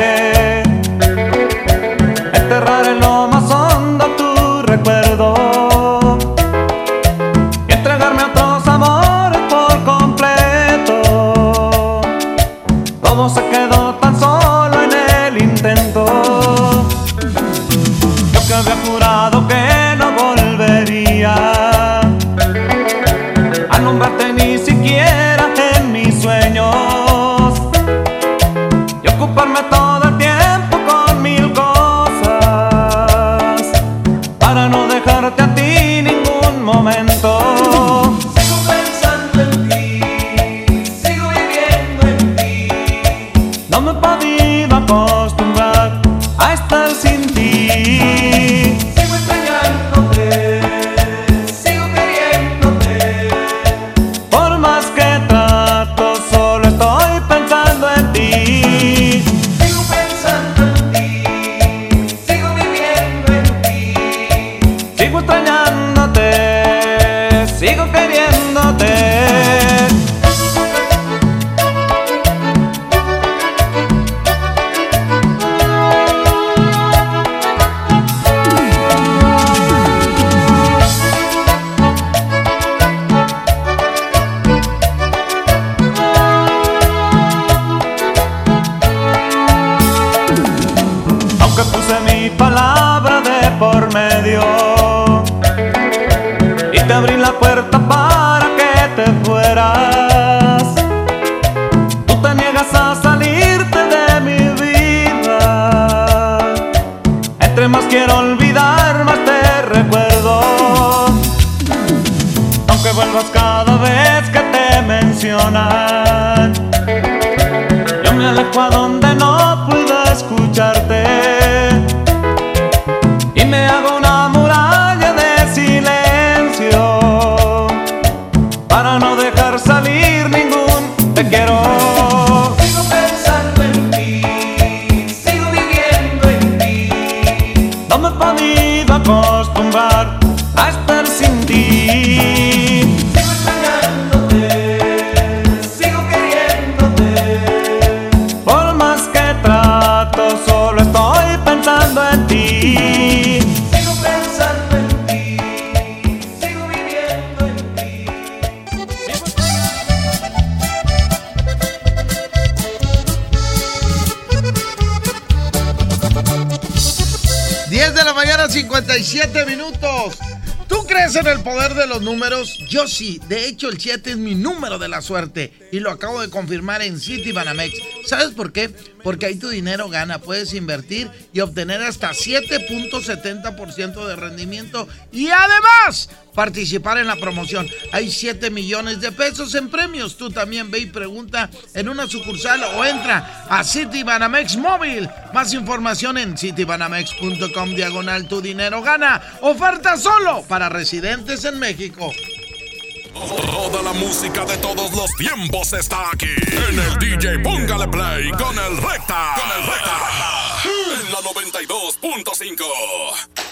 Yo sí. De hecho, el 7 es mi número de la suerte. Y lo acabo de confirmar en City Banamex. ¿Sabes por qué? Porque ahí tu dinero gana. Puedes invertir y obtener hasta 7.70% de rendimiento. Y además, participar en la promoción. Hay 7 millones de pesos en premios. Tú también ve y pregunta en una sucursal o entra a City Banamex Móvil. Más información en citibanamex.com diagonal tu dinero gana. Oferta solo para residentes en México. Toda la música de todos los tiempos está aquí. En el DJ Póngale Play con el Recta. Con el Recta. En la 92.5.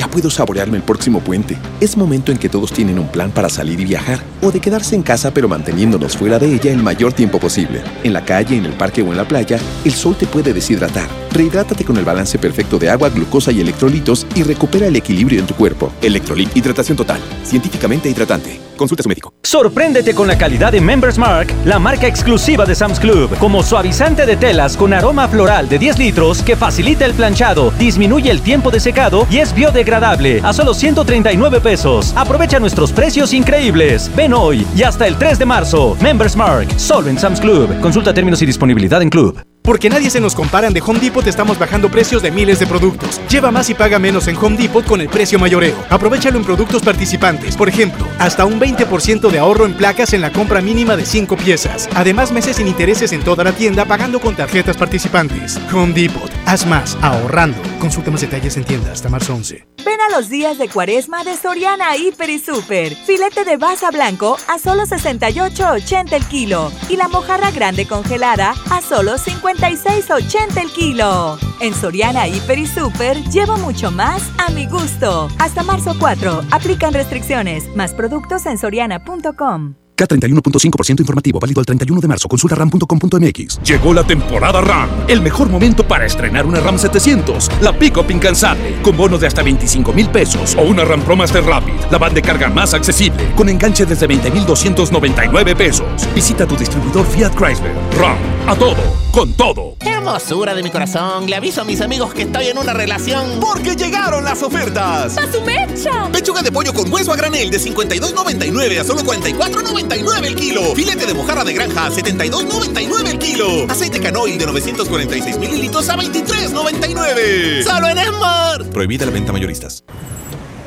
Ya puedo saborearme el próximo puente. Es momento en que todos tienen un plan para salir y viajar, o de quedarse en casa pero manteniéndonos fuera de ella el mayor tiempo posible. En la calle, en el parque o en la playa, el sol te puede deshidratar. Rehidrátate con el balance perfecto de agua, glucosa y electrolitos y recupera el equilibrio en tu cuerpo. Electrolit, hidratación total, científicamente hidratante. Consulta a su médico. Sorpréndete con la calidad de Members Mark, la marca exclusiva de Sam's Club, como suavizante de telas con aroma floral de 10 litros que facilita el planchado, disminuye el tiempo de secado y es biodegradable a solo 139 pesos. Aprovecha nuestros precios increíbles. Ven hoy y hasta el 3 de marzo. Members Mark, solo en Sam's Club. Consulta términos y disponibilidad en Club. Porque nadie se nos comparan de Home Depot, estamos bajando precios de miles de productos. Lleva más y paga menos en Home Depot con el precio mayoreo. Aprovechalo en productos participantes. Por ejemplo, hasta un 20% de ahorro en placas en la compra mínima de 5 piezas. Además, meses sin intereses en toda la tienda pagando con tarjetas participantes. Home Depot. Haz más ahorrando. Consulta más detalles en tienda hasta marzo 11. Ven a los días de cuaresma de Soriana Hiper y Super. Filete de baza blanco a solo 68.80 el kilo. Y la mojarra grande congelada a solo 56.80 el kilo. En Soriana Hiper y Super llevo mucho más a mi gusto. Hasta marzo 4. Aplican restricciones. Más productos en soriana.com. K31.5% informativo, válido el 31 de marzo. Consulta ram.com.mx. Llegó la temporada RAM, el mejor momento para estrenar una RAM 700, la pick-up incansable, con bonos de hasta 25 mil pesos, o una RAM Pro Master Rapid, la van de carga más accesible, con enganche desde 20,299 pesos. Visita tu distribuidor Fiat Chrysler. RAM, a todo, con todo. Hermosura de mi corazón, le aviso a mis amigos que estoy en una relación. Porque llegaron las ofertas. ¡A su mecha! Pechuga de pollo con hueso a granel de 52.99 a solo 44.99 el kilo. Filete de mojarra de granja a 72.99 el kilo. Aceite canoil de 946 mililitros a 23.99. Solo en Esmar. Prohibida la venta mayoristas.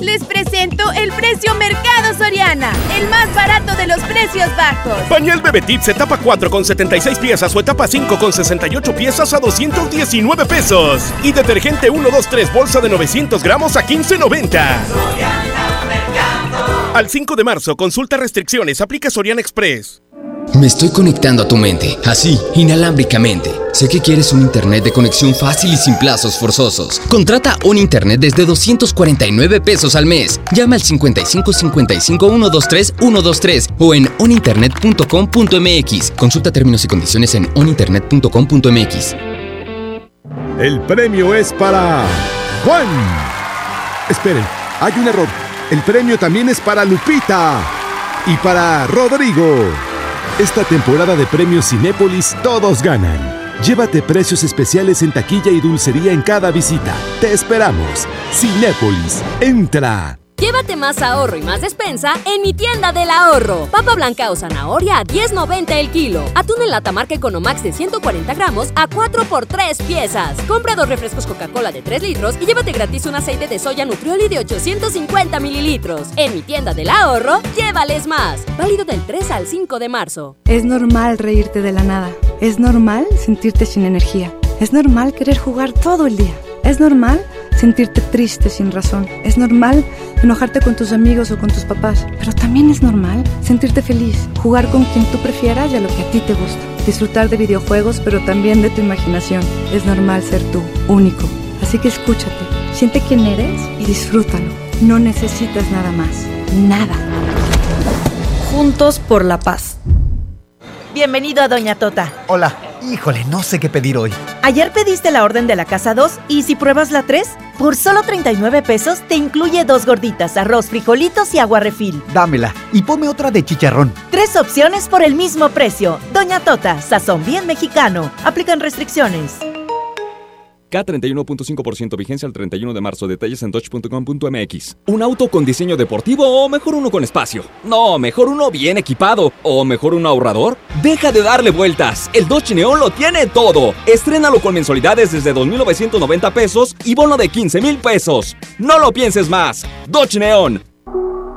Les presento el precio Mercado Soriana, el más barato de los precios bajos. Pañal Bebetip etapa 4 con 76 piezas o etapa 5 con 68 piezas a 219 pesos. Y detergente 1, 2, 3 bolsa de 900 gramos a 15.90. Al 5 de marzo, consulta restricciones, aplica Soriana Express. Me estoy conectando a tu mente, así, inalámbricamente. Sé que quieres un internet de conexión fácil y sin plazos forzosos. Contrata un internet desde 249 pesos al mes. Llama al 55 55 123 123 o en oninternet.com.mx. Consulta términos y condiciones en oninternet.com.mx. El premio es para Juan. Esperen, hay un error. El premio también es para Lupita y para Rodrigo. Esta temporada de premios Cinépolis todos ganan. Llévate precios especiales en taquilla y dulcería en cada visita. Te esperamos. Cinépolis, entra. Llévate más ahorro y más despensa en mi tienda del ahorro. Papa blanca o zanahoria a 10.90 el kilo. Atún en lata marca Economax de 140 gramos a 4 por 3 piezas. Compra dos refrescos Coca-Cola de 3 litros y llévate gratis un aceite de soya Nutrioli de 850 mililitros. En mi tienda del ahorro, llévales más. Válido del 3 al 5 de marzo. Es normal reírte de la nada. Es normal sentirte sin energía. Es normal querer jugar todo el día. Es normal sentirte triste sin razón. Es normal enojarte con tus amigos o con tus papás. Pero también es normal sentirte feliz, jugar con quien tú prefieras y a lo que a ti te gusta. Disfrutar de videojuegos, pero también de tu imaginación. Es normal ser tú, único. Así que escúchate, siente quién eres y disfrútalo. No necesitas nada más. Nada. Juntos por la paz. Bienvenido a Doña Tota. Hola. Híjole, no sé qué pedir hoy. Ayer pediste la orden de la casa 2 y si pruebas la 3, Por solo 39 pesos te incluye dos gorditas, arroz, frijolitos y agua refil. Dámela y ponme otra de chicharrón. Tres opciones por el mismo precio. Doña Tota, sazón bien mexicano. Aplican restricciones. K31.5% vigencia al 31 de marzo. Detalles en dodge.com.mx. ¿Un auto con diseño deportivo o mejor uno con espacio? No, mejor uno bien equipado. ¿O mejor un ahorrador? Deja de darle vueltas. El Dodge Neon lo tiene todo. Estrénalo con mensualidades desde 2.990 pesos y bono de 15 mil pesos. No lo pienses más. Dodge Neon.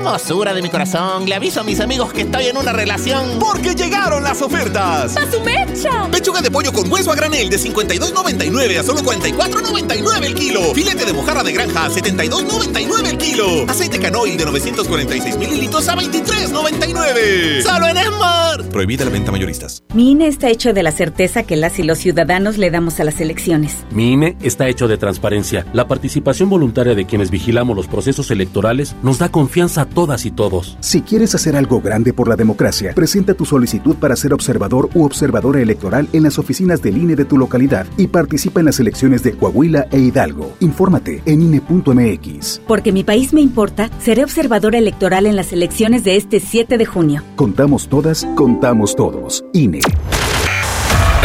Hermosura de mi corazón, le aviso a mis amigos que estoy en una relación. Porque llegaron las ofertas. ¡A su mecha! Pechuga de pollo con hueso a granel de 52.99 a solo 44.99 el kilo. Filete de mojarra de granja a 72.99 el kilo. Aceite canoil de 946 mililitros a 23.99. Solo en Esmar. Prohibida la venta mayoristas. Mi INE está hecho de la certeza que las y los ciudadanos le damos a las elecciones. Mi INE está hecho de transparencia. La participación voluntaria de quienes vigilamos los procesos electorales nos da confianza a todas y todos. Si quieres hacer algo grande por la democracia, presenta tu solicitud para ser observador u observadora electoral en las oficinas del INE de tu localidad y participa en las elecciones de Coahuila e Hidalgo. Infórmate en INE.mx. Porque mi país me importa, seré observadora electoral en las elecciones de este 7 de junio. Contamos todas, contamos todos. INE.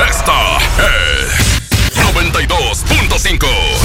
Esta es 92.5.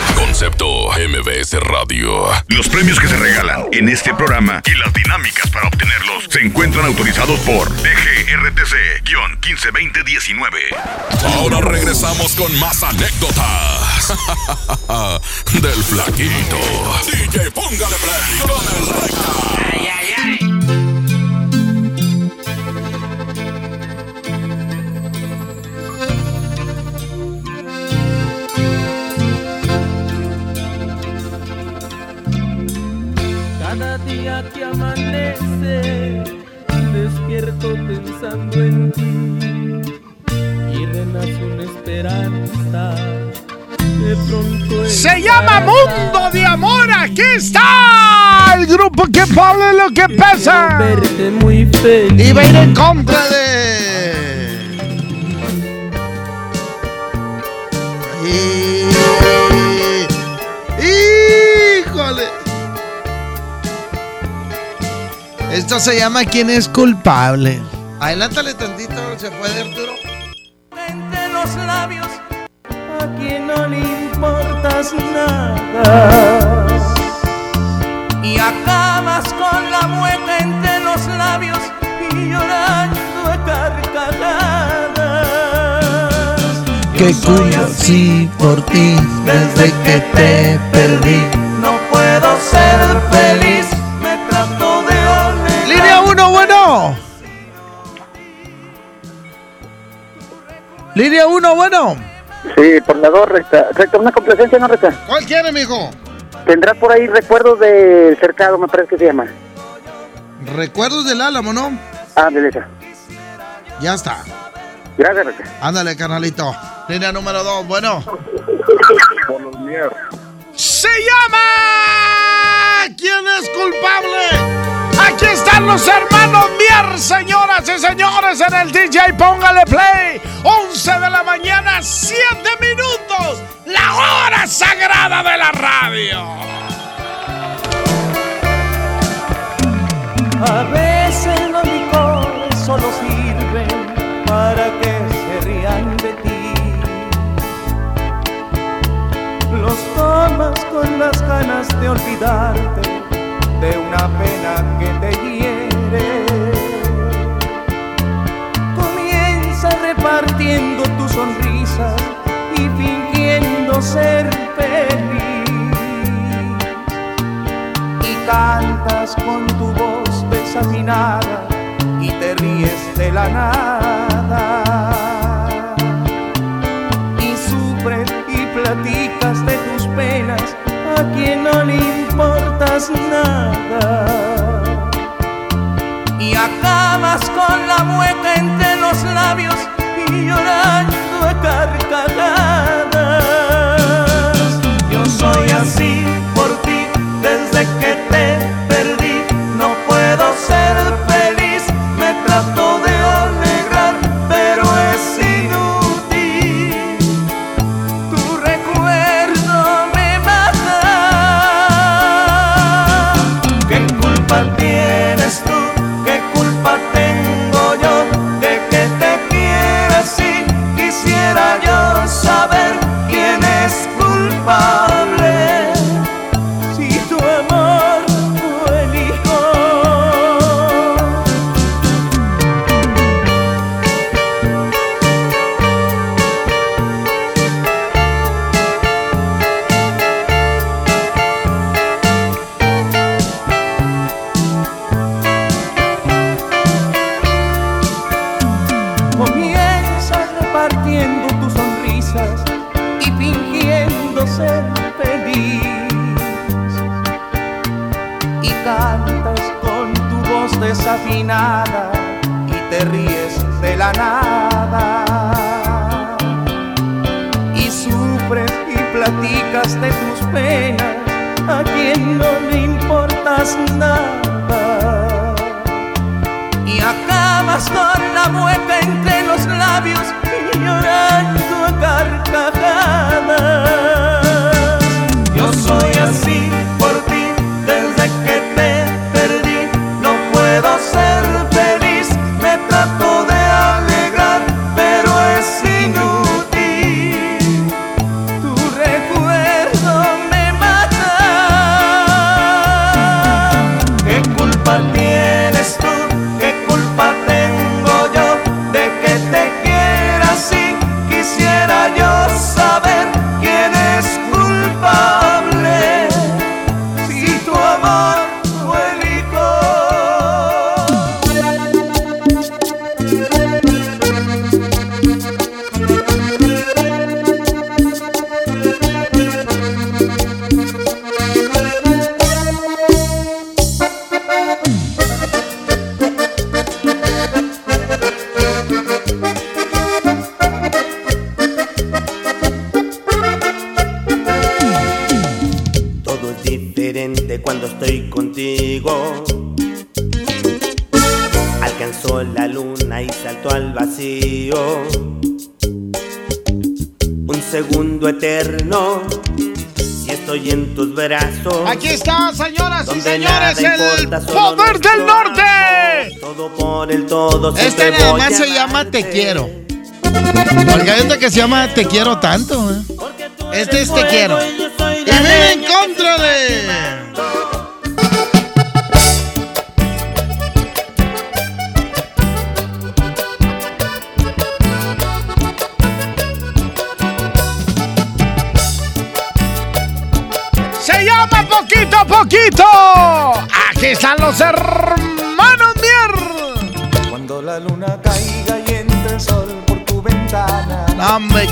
Concepto MBS Radio. Los premios que se regalan en este programa y las dinámicas para obtenerlos se encuentran autorizados por DGRTC-152019. Ahora regresamos con más anécdotas. *laughs* Del flaquito. DJ, póngale play con el recta. Ay, ay, ay. Cada día que amanece, despierto pensando en ti y renace una esperanza. De pronto Se llama Mundo de Amor. Aquí está el grupo que Pablo lo que pasa. verte muy feliz. Y va a ir en contra de. ¡Híjole! Esto se llama ¿Quién es culpable? Adelántale tantito, se puede Arturo. Entre los labios, a quien no le importas nada. Y acabas con la mueca entre los labios y llorando a carcajadas. Que cuyo sí por ti desde que te perdí. No puedo ser Línea 1, bueno. Sí, por la dos, recta. Recta, una complacencia, ¿no, recta? ¿Cuál quiere, mijo? Tendrás por ahí recuerdos del cercado, me parece que se llama. Recuerdos del Álamo, ¿no? Ah, de esa. Ya está. Gracias, recta. Ándale, canalito. Línea número 2, bueno. Por los miedos. Se llama ¿Quién es culpable? Aquí están los hermanos Mier, señoras y señores, en el DJ Póngale Play. 11 de la mañana, 7 minutos. La hora sagrada de la radio. A veces los licores solo sirven para que se rían de ti. Los tomas con las ganas de olvidarte de una pena que te hiere. Con repartiendo tu sonrisa y fingiendo ser feliz. Y cantas con tu voz desafinada y te ríes de la nada. Y sufres y platicas de tus penas a quien no le nada. Y acabas con la mueca entre los labios y llorando a carcajadas. Yo soy así por ti desde que te perdí. No puedo ser de tus penas. A quien no le importas nada Te Quiero. Porque hay otra que se llama Te Quiero Tanto. ¿eh? Este es Te Quiero.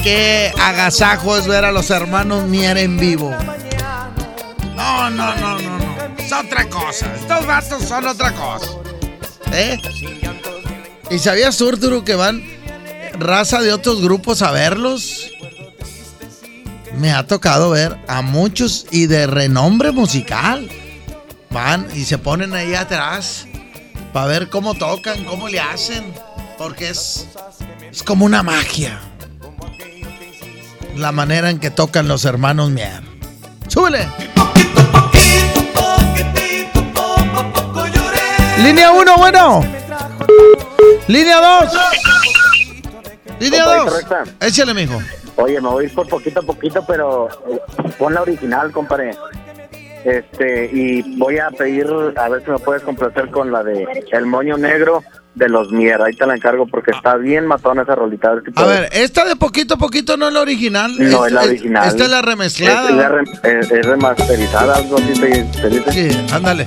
Qué agasajo es ver a los hermanos Mier en vivo. No, no, no, no, no. Es otra cosa. Estos vatos son otra cosa. ¿Eh? ¿Y sabías tú, Arturo, que van raza de otros grupos a verlos? Me ha tocado ver a muchos y de renombre musical. Van y se ponen ahí atrás para ver cómo tocan, cómo le hacen. Porque es, es como una magia. La manera en que tocan los hermanos Mier. ¡Súbele! Línea 1, bueno. Línea 2. Línea Compadre, 2. correcta. Échale, mijo. Oye, me voy a ir por poquito a poquito, pero pon la original, compadre. Este, y voy a pedir, a ver si me puedes complacer con la de El Moño Negro de los Mier. Ahí te la encargo porque está bien matona esa rolita. A ver, esta de poquito a poquito no es la original. No, es la original. Esta es la remezclada. Es, la es- es remasterizada, algo así te, te dice. Sí, ándale.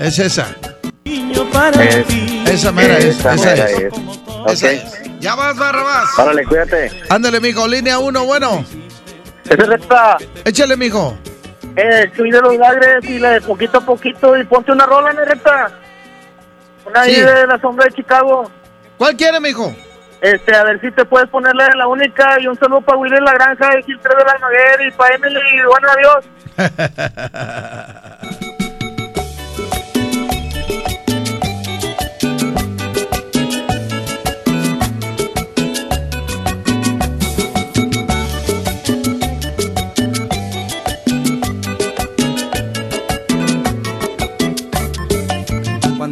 Es esa. Es- Esa mera es. esa Esa mera es. es. Esa Ok. es. Ya vas, Barrabás. Órale, cuídate. Ándale, mijo. Línea uno, bueno. Ese recta. Échale, mijo. Eh, soy de los Lagres y la de poquito a poquito y ponte una rola, ¿no, recta? Una ahí Sí. de la sombra de Chicago. ¿Cuál quiere, mijo? Este, a ver si te puedes ponerle la única y un saludo para Willy La Granja y Gil de la Almaguer y para Emily bueno, adiós. *laughs*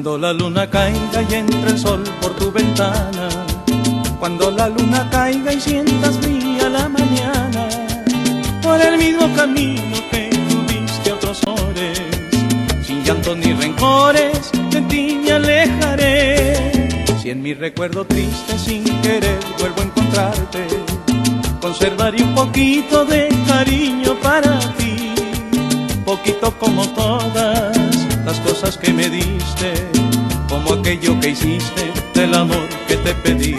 Cuando la luna caiga y entre el sol por tu ventana, cuando la luna caiga y sientas fría la mañana, por el mismo camino que tuviste otros ores, sin llanto ni rencores, de ti me alejaré. Si en mi recuerdo triste sin querer vuelvo a encontrarte, conservaré un poquito de cariño para ti, poquito como todas las cosas que me diste, como aquello que hiciste del amor que te pedí.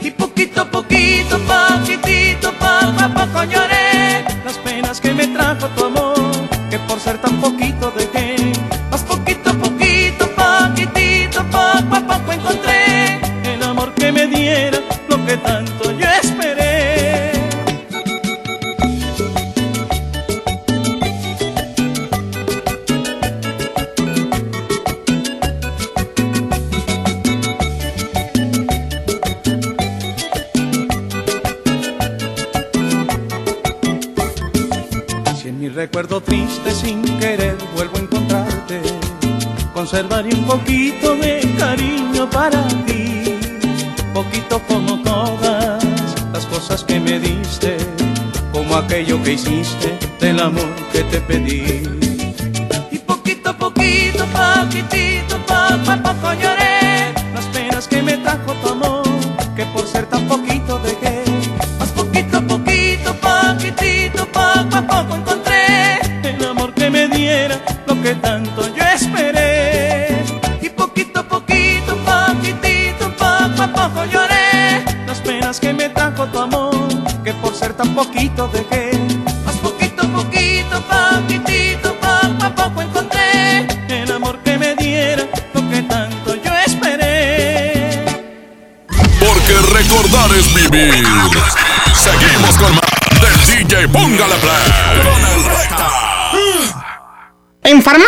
Y poquito a poquito, poquitito, poco a poco lloré las penas que me trajo tu amor, que por ser tan poquito conservaré un poquito de cariño para ti, poquito como todas las cosas que me diste, como aquello que hiciste del amor que te pedí.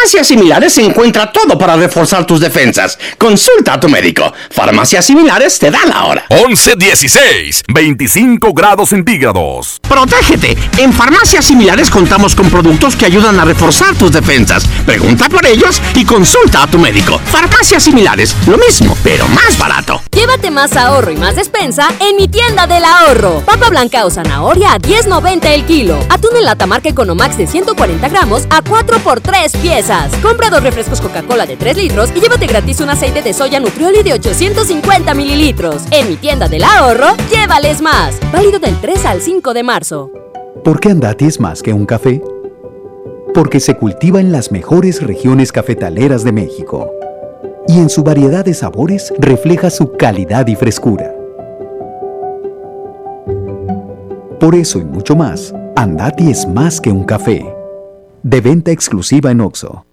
Farmacias similares se encuentra todo para reforzar tus defensas. Consulta a tu médico. Farmacias similares te da la hora. 11 16, 25 grados centígrados. Protégete. En farmacias similares contamos con productos que ayudan a reforzar tus defensas. Pregunta por ellos y consulta a tu médico. Farmacias similares, lo mismo, pero más barato. Llévate más ahorro y más despensa en mi tienda del ahorro. Papa blanca o zanahoria a 10.90 el kilo. Atún en lata marca Economax de 140 gramos a 4 por 3 piezas. Compra dos refrescos Coca-Cola de 3 litros y llévate gratis un aceite de soya Nutrioli de 850 mililitros. En mi tienda del ahorro, llévales más. Válido del 3 al 5 de marzo. ¿Por qué Andati es más que un café? Porque se cultiva en las mejores regiones cafetaleras de México y en su variedad de sabores refleja su calidad y frescura. Por eso y mucho más, Andati es más que un café. De venta exclusiva en Oxo.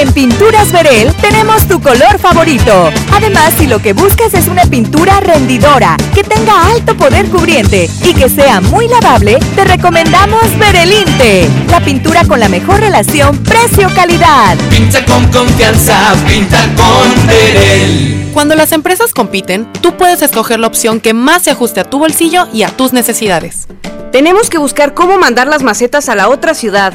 En Pinturas Verel tenemos tu color favorito. Además, si lo que buscas es una pintura rendidora, que tenga alto poder cubriente y que sea muy lavable, te recomendamos Verelinte, la pintura con la mejor relación precio-calidad. Pinta con confianza, pinta con Verel. Cuando las empresas compiten, tú puedes escoger la opción que más se ajuste a tu bolsillo y a tus necesidades. Tenemos que buscar cómo mandar las macetas a la otra ciudad.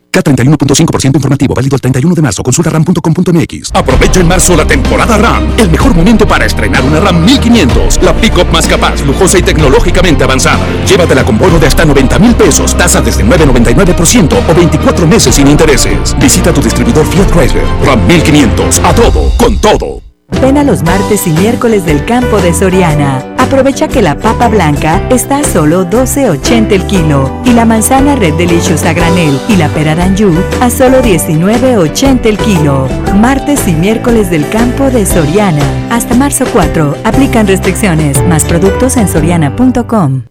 K31.5% informativo, válido el 31 de marzo. Consulta ram.com.mx. Aprovecha en marzo la temporada RAM. El mejor momento para estrenar una RAM 1500. La pickup más capaz, lujosa y tecnológicamente avanzada. Llévatela con bono de hasta 90 mil pesos, tasa desde 9,99% o 24 meses sin intereses. Visita tu distribuidor Fiat Chrysler. RAM 1500. A todo, con todo. Ven a los martes y miércoles del campo de Soriana. Aprovecha que la papa blanca está a solo 12.80 el kilo y la manzana Red Delicious a granel y la pera d'Anjou a solo 19.80 el kilo. Martes y miércoles del campo de Soriana. Hasta marzo 4. Aplican restricciones. Más productos en soriana.com.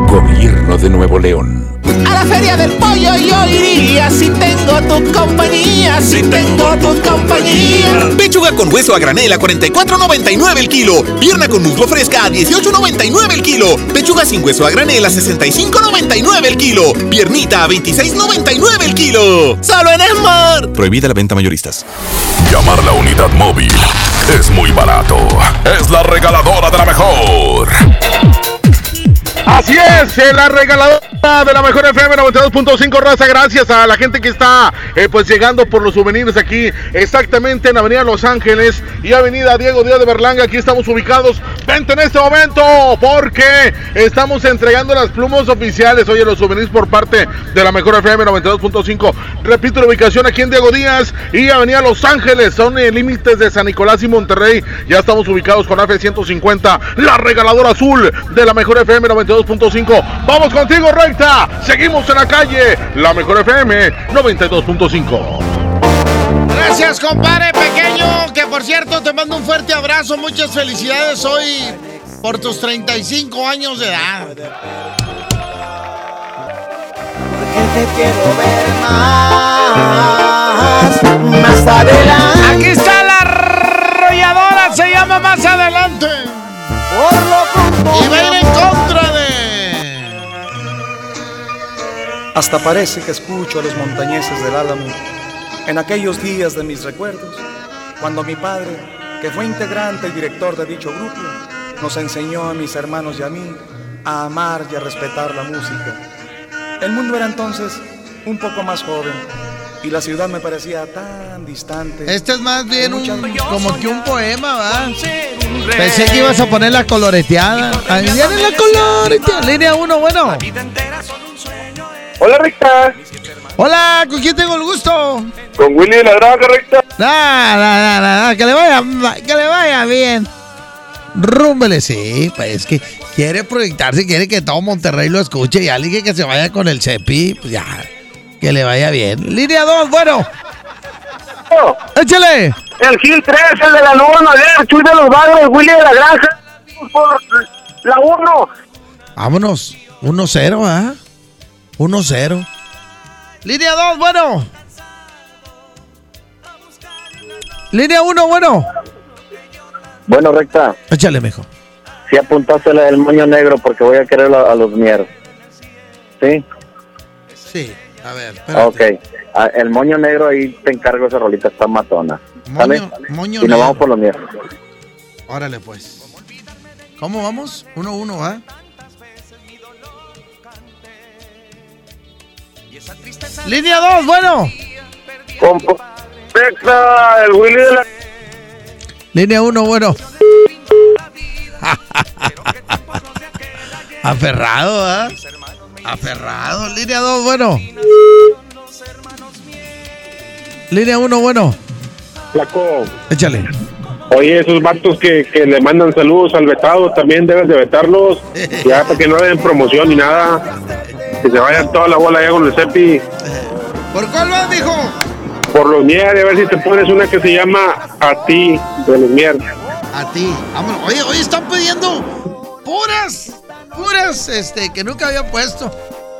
Gobierno de Nuevo León. A la feria del pollo yo iría si tengo tu compañía, si tengo tu compañía. Pechuga con hueso a granel a 44.99 el kilo. Pierna con muslo fresca a 18.99 el kilo. Pechuga sin hueso a granel a 65.99 el kilo. Piernita a 26.99 el kilo. Solo en Esmar. Prohibida la venta mayoristas. Llamar la unidad móvil es muy barato. Es la regaladora de la mejor. Así es, eh, la regaladora de la mejor FM 92.5 raza, gracias a la gente que está eh, pues llegando por los souvenirs aquí, exactamente en Avenida Los Ángeles y Avenida Diego Díaz de Berlanga, aquí estamos ubicados, vente en este momento porque estamos entregando las plumas oficiales, oye, los souvenirs por parte de la mejor FM 92.5, repito la ubicación aquí en Diego Díaz y Avenida Los Ángeles, son eh, límites de San Nicolás y Monterrey, ya estamos ubicados con AF 150, la regaladora azul de la mejor FM 92.5, vamos contigo recta, seguimos en la calle, la mejor FM 92.5. Gracias, compadre pequeño, que por cierto te mando un fuerte abrazo, muchas felicidades hoy por tus 35 años de edad. te quiero ver más, más adelante. Aquí está la arrolladora, se llama Más Adelante. Por lo Y va a ir en contra Hasta parece que escucho a los montañeses del Álamo en aquellos días de mis recuerdos, cuando mi padre, que fue integrante y director de dicho grupo, nos enseñó a mis hermanos y a mí a amar y a respetar la música. El mundo era entonces un poco más joven y la ciudad me parecía tan distante. Este es más bien un, como que un poema, ¿va? Pensé que ibas a poner la coloreteada. Ahí viene la coloreteada. Línea 1, bueno. Hola, Recta. Hola, ¿con quién tengo el gusto? Con Willy de la Granja, Recta. Nah, nah, nah, que le vaya, que le vaya bien. Rúmbele, sí, pues es que quiere proyectarse, quiere que todo Monterrey lo escuche y alguien que se vaya con el CEPI, pues ya, que le vaya bien. Línea 2, bueno. Échale. El Gil 3, el de la Luna, el Chuy de los Bagres, Willy de la Granja. Por la 1. Vámonos. 1-0, ¿ah? 1-0. Línea 2, bueno. Línea 1, bueno. Bueno, Recta. Échale, mejor. sí apuntaste la del moño negro porque voy a querer a, a los mieros. ¿Sí? Sí, a ver. Ok. Ah, el moño negro ahí te encargo esa rolita, está matona. ¿Sale? Moño, moño y nos negro. vamos por los mieros. Órale, pues. ¿Cómo vamos? Uno, uno, ¿va? Línea 2, bueno. Texas, el Willy de la... Línea 1, bueno. *laughs* Aferrado, ¿ah? Aferrado. Línea 2, bueno. Línea 1, bueno. Flaco. Échale. Oye, esos vatos que, que le mandan saludos al vetado, también debes de vetarlos. *laughs* Ya para que no den promoción ni nada. Que se vaya toda la bola allá con el Cepi. ¿Por cuál vas, mijo? Por los mier, a ver si te pones una que se llama A ti, de los mier. A ti. Vámonos. Oye, oye, están pidiendo puras, puras, este, que nunca había puesto.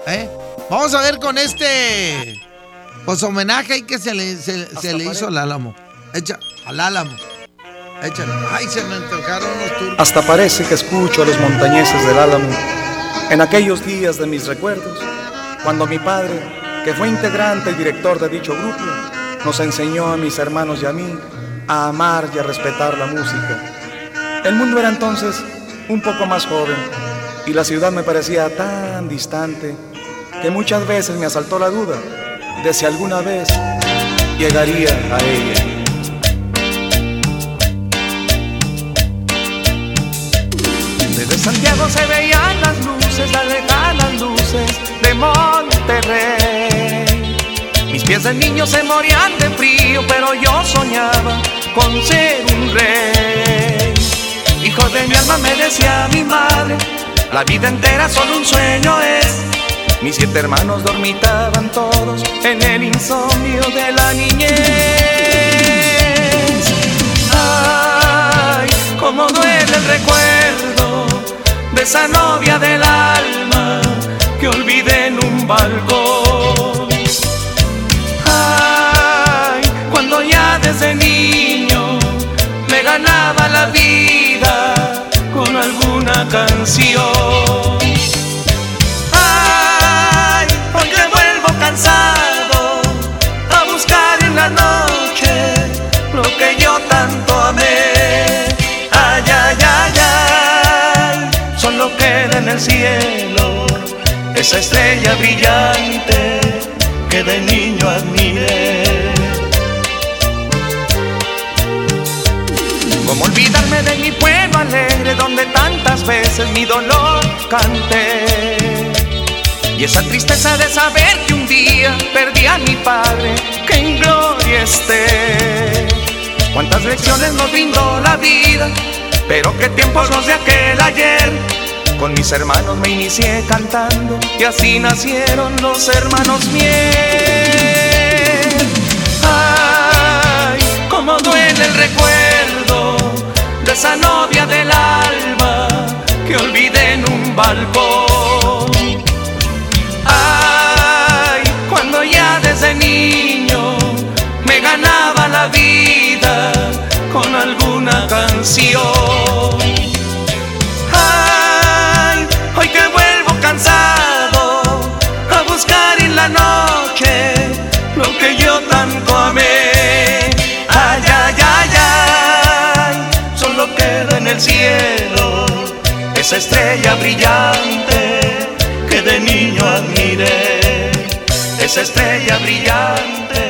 ¿eh? Vamos a ver con este, pues homenaje ahí que se le, se, se le hizo al Álamo. Echa, al Álamo. Échale. Ay, se me antojaron unos turcos. Hasta parece que escucho a los montañeses del Álamo en aquellos días de mis recuerdos, cuando mi padre, que fue integrante y director de dicho grupo, nos enseñó a mis hermanos y a mí a amar y a respetar la música. El mundo era entonces un poco más joven y la ciudad me parecía tan distante que muchas veces me asaltó la duda de si alguna vez llegaría a ella. Desde Santiago se veían las luces, las lejanas luces de Monterrey. Mis pies de niño se morían de frío, pero yo soñaba con ser un rey. Hijo de mi alma me decía mi madre, la vida entera solo un sueño es. Mis siete hermanos dormitaban todos en el insomnio de la niñez. Ay, cómo duele el recuerdo de esa novia del alma que olvidé en un balcón. Ay, cuando ya desde niño me ganaba la vida con alguna canción. Ay, hoy que vuelvo cansado a buscar en la noche el cielo esa estrella brillante que de niño admiré. ¿Cómo olvidarme de mi pueblo alegre donde tantas veces mi dolor canté? Y esa tristeza de saber que un día perdí a mi padre, que en gloria esté. Cuántas lecciones nos brindó la vida, pero qué tiempos los de aquel ayer. Con mis hermanos me inicié cantando y así nacieron los hermanos miel. Ay, cómo duele el recuerdo de esa novia del alma que olvidé en un balcón. Ay, cuando ya desde niño me ganaba la vida con alguna canción. La noche lo que yo tanto amé. Ay, ay, ay, ay, solo queda en el cielo esa estrella brillante que de niño admiré. Esa estrella brillante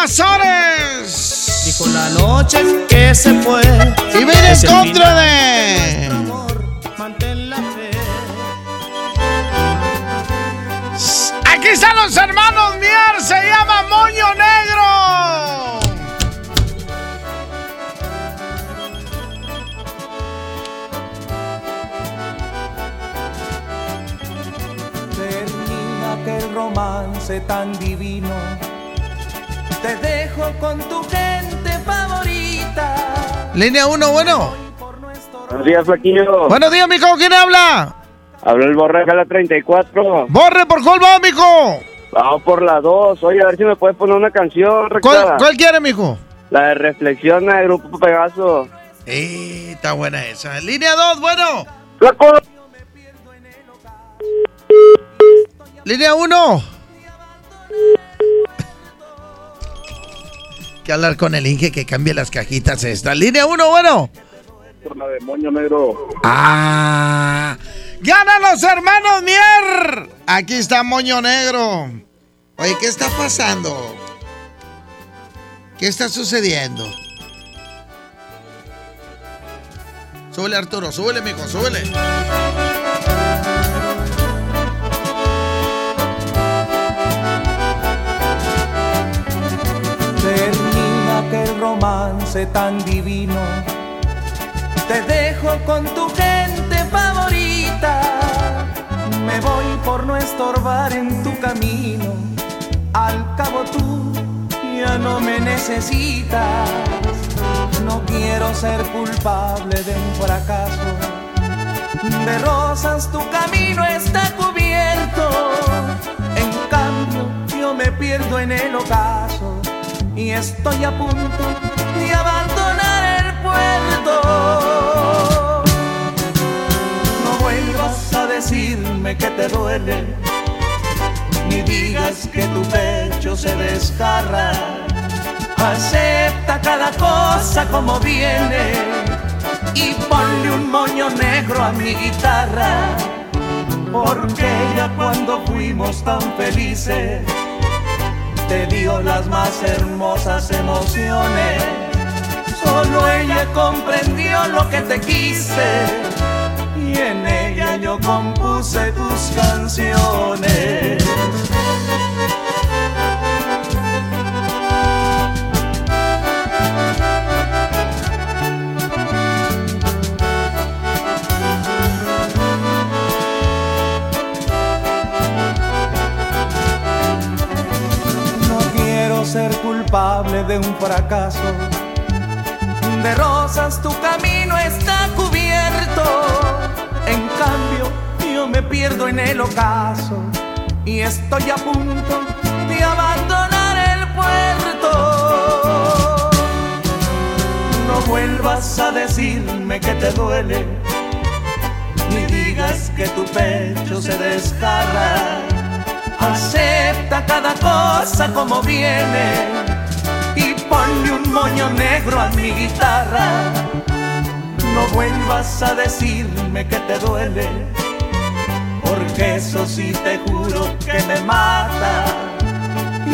invasores. Dijo la noche que se fue. Y ven en contra de. Mantén la fe. Aquí están los hermanos Mier, se llama Moño Negro. Termina aquel romance tan divino. Te dejo con tu gente favorita. Línea 1, bueno. Buenos días, Flaquillo. Buenos días, mijo. ¿Quién habla? Habla el Borre acá la 34. Borre, ¿por cuál va, mijo? Vamos por la 2. Oye, a ver si me puedes poner una canción, ¿Cuál, cuál quiere, mijo? La de Reflexiona del Grupo Pegaso. Eh, está buena esa. Línea 2, bueno. Línea 1. Que hablar con el Inge que cambie las cajitas esta. Línea 1, bueno. Por la de Moño Negro. Ah. ¡Ganan los hermanos Mier! Aquí está Moño Negro. Oye, ¿qué está pasando? ¿Qué está sucediendo? Súbele, Arturo, súbele, mijo, súbele. Aquel romance tan divino. Te dejo con tu gente favorita. Me voy por no estorbar en tu camino. Al cabo tú ya no me necesitas. No quiero ser culpable de un fracaso. De rosas tu camino está cubierto. En cambio, yo me pierdo en el ocaso y estoy a punto de abandonar el puerto. No vuelvas a decirme que te duele, ni digas que tu pecho se desgarra. Acepta cada cosa como viene y ponle un moño negro a mi guitarra. Porque ya cuando fuimos tan felices, te dio las más hermosas emociones. Solo ella comprendió lo que te quise y en ella yo compuse tus canciones. Culpable de un fracaso. De rosas tu camino está cubierto. En cambio, yo me pierdo en el ocaso. Y estoy a punto de abandonar el puerto. No vuelvas a decirme que te duele. Ni digas que tu pecho se desgarra. Acepta cada cosa como viene ponle un moño negro a mi guitarra. No vuelvas a decirme que te duele, porque eso sí te juro que me mata.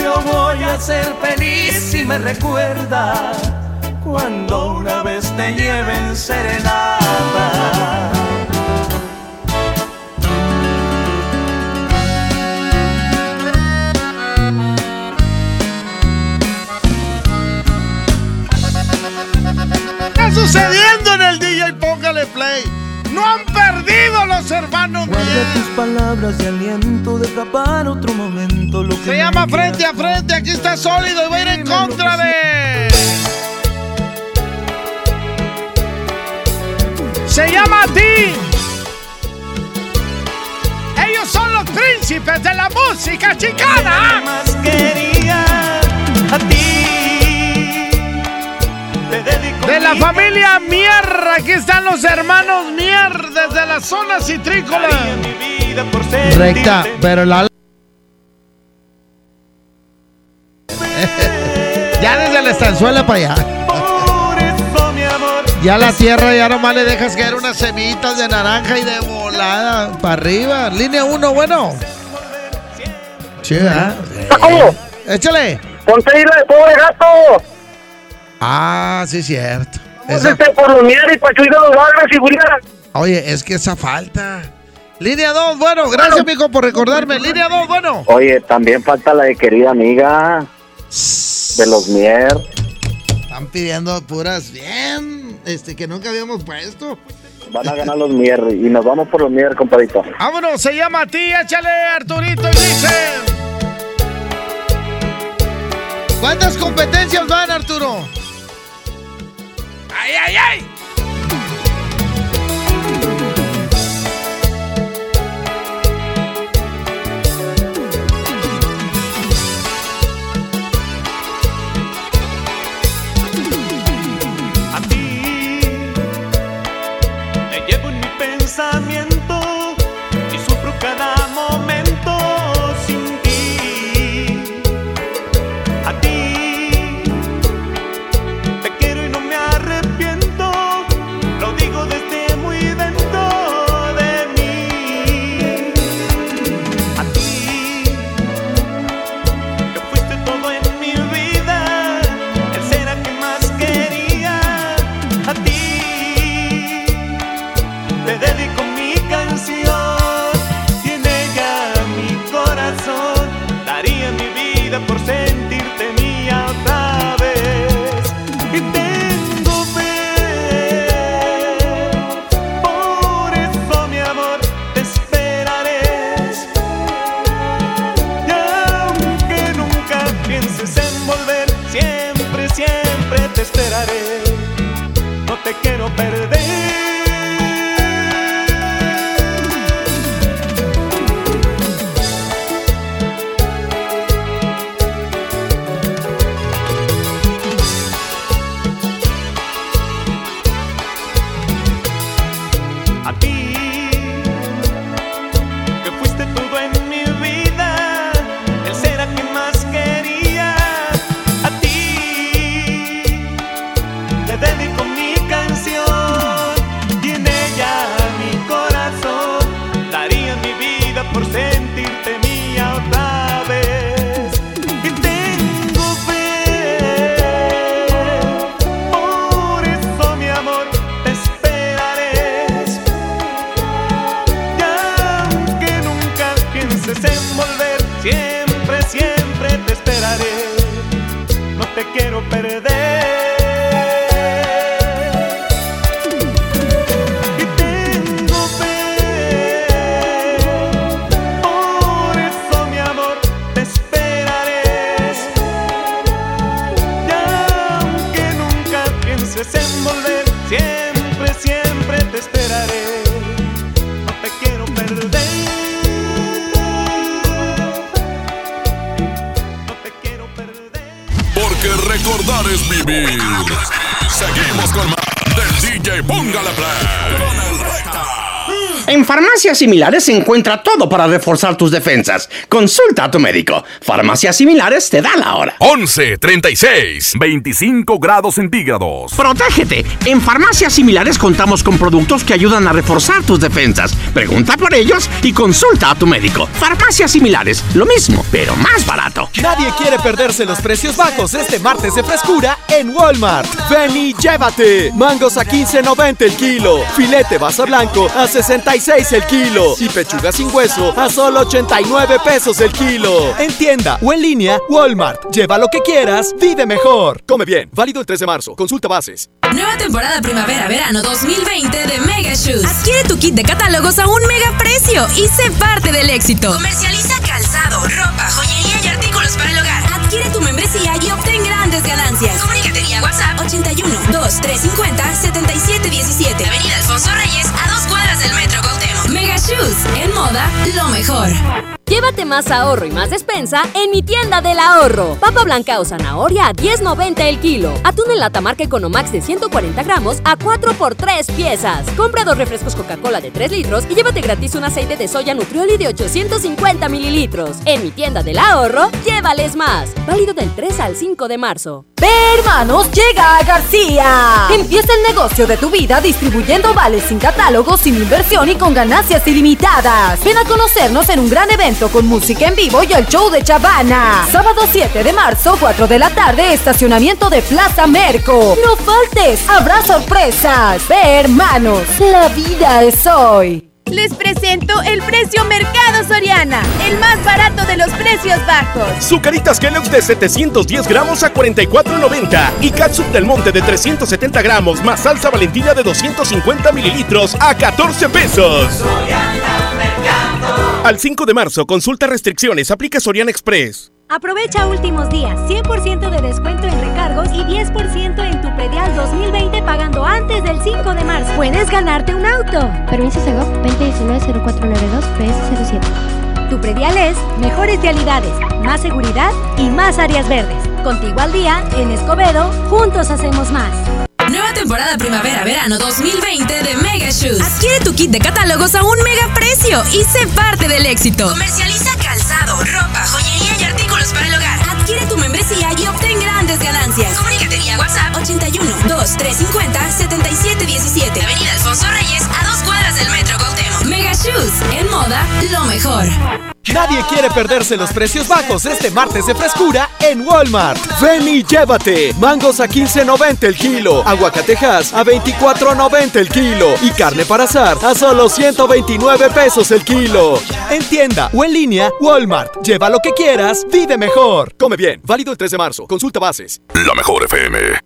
Yo voy a ser feliz si me recuerda cuando una vez te lleven serenata. Sucediendo en el DJ? Póngale play. No han perdido los hermanos Guarda Mier. tus palabras de aliento, deja para otro momento lo que Se llama queda frente a frente. Aquí está sólido y va a ir en contra de. Se llama a ti. Ellos son los príncipes de la música chicana. más quería a ti. De la mi familia Mier, aquí están los hermanos Mier desde la zona citrícola. Recta, pero la. *laughs* ya desde la estanzuela para allá. mi amor. Ya la tierra ya nomás le dejas caer unas semillitas de naranja y de volada para arriba. Línea 1, bueno. Sí, ¿verdad? Échale. Ponte ahí la de pobre gato. Ah, sí, cierto. Esa- Ponte por los miedos y para los bagres y Julián. Oye, es que esa falta. Línea 2, bueno, gracias, mijo, por recordarme. Línea 2, bueno. Oye, también falta la de querida amiga de los Mier. Están pidiendo puras bien, este, que nunca habíamos puesto. Van a ganar los Mier y nos vamos por los Mier, compadito. Vámonos, se llama a ti, échale Arturito y dice. ¿Cuántas competencias van, Arturo? ¡Ay, ay, ay! Te quiero perder. Quiero farmacias similares se encuentra todo para reforzar tus defensas. Consulta a tu médico. Farmacias similares te da la hora. 11 36 25 grados centígrados. Protégete. En farmacias similares contamos con productos que ayudan a reforzar tus defensas. Pregunta por ellos y consulta a tu médico. Farmacias similares, lo mismo, pero más barato. Nadie quiere perderse los precios bajos este martes de frescura en Walmart. Ven y llévate. Mangos a 15.90 el kilo. Filete basa blanco a 66 el kilo. Y pechuga sin hueso a solo 89 pesos el kilo. En tienda o en línea, Walmart. Lleva lo que quieras, vive mejor. Come bien. Válido el 3 de marzo. Consulta bases. Nueva temporada primavera-verano 2020 de Mega Shoes. Adquiere tu kit de catálogos a un mega precio y sé parte del éxito. Comercializa calzado, ropa, joyería y artículos para el hogar. Adquiere tu membresía y obtén grandes ganancias. Comunícate vía WhatsApp 81 2350 7717. Avenida Alfonso Reyes Shoes. En moda, lo mejor. Llévate más ahorro y más despensa en mi tienda del ahorro. Papa blanca o zanahoria a 10.90 el kilo. Atún en lata marca Economax de 140 gramos a 4 por 3 piezas. Compra dos refrescos Coca-Cola de 3 litros y llévate gratis un aceite de soya Nutrioli de 850 mililitros. En mi tienda del ahorro, llévales más. Válido del 3 al 5 de marzo. Ve, hermanos, llega a García. Empieza el negocio de tu vida distribuyendo vales sin catálogo, sin inversión y con ganancias ilimitadas. Ven a conocernos en un gran evento con música en vivo y el show de Chavana. Sábado 7 de marzo, 4 de la tarde, estacionamiento de Plaza Merco. No faltes, habrá sorpresas. Ve, hermanos, la vida es hoy. Les presento el precio Mercado Soriana, el más barato de los precios bajos. Zucaritas Kellogg's de 710 gramos a 44.90 y Catsup del Monte de 370 gramos más salsa Valentina de 250 mililitros a 14 pesos. Al 5 de marzo, consulta restricciones, aplica Soriana Express. Aprovecha últimos días, 100% de descuento en recargos y 10% en predial 2020 pagando antes del 5 de marzo. Puedes ganarte un auto. Permiso Segov 2019-0492 PS07. Tu predial es mejores vialidades, más seguridad y más áreas verdes. Contigo al día, en Escobedo, juntos hacemos más. Nueva temporada primavera-verano 2020 de Mega Shoes. Adquiere tu kit de catálogos a un mega precio y sé parte del éxito. Comercializa calzado, ropa, joyería y artículos para el hogar. Adquiere tu membresía y obtén grandes ganancias. Comunícate vía WhatsApp 81 2 350 7717. Avenida Alfonso Reyes, a dos cuadras del Metro Cuauhtémoc. Mega Shoes, en moda, lo mejor. Nadie quiere perderse los precios bajos este martes de frescura en Walmart. Ven y llévate. Mangos a 15.90 el kilo, aguacatejas a 24.90 el kilo y carne para asar a solo 129 pesos el kilo. En tienda o en línea, Walmart. Lleva lo que quieras, vive mejor. Come bien. Válido el 3 de marzo. Consulta bases. La mejor FM.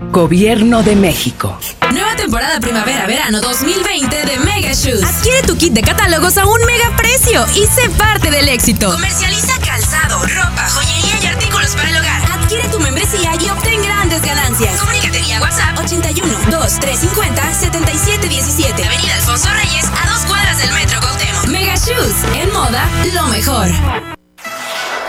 Gobierno de México. Nueva temporada primavera-verano 2020 de Mega Shoes. Adquiere tu kit de catálogos a un mega precio y sé parte del éxito. Comercializa calzado, ropa, joyería y artículos para el hogar. Adquiere tu membresía y obtén grandes ganancias. Comunícate vía WhatsApp 81 2 350 7717. Avenida Alfonso Reyes, a dos cuadras del Metro Cuauhtémoc. Mega Shoes, en moda, lo mejor.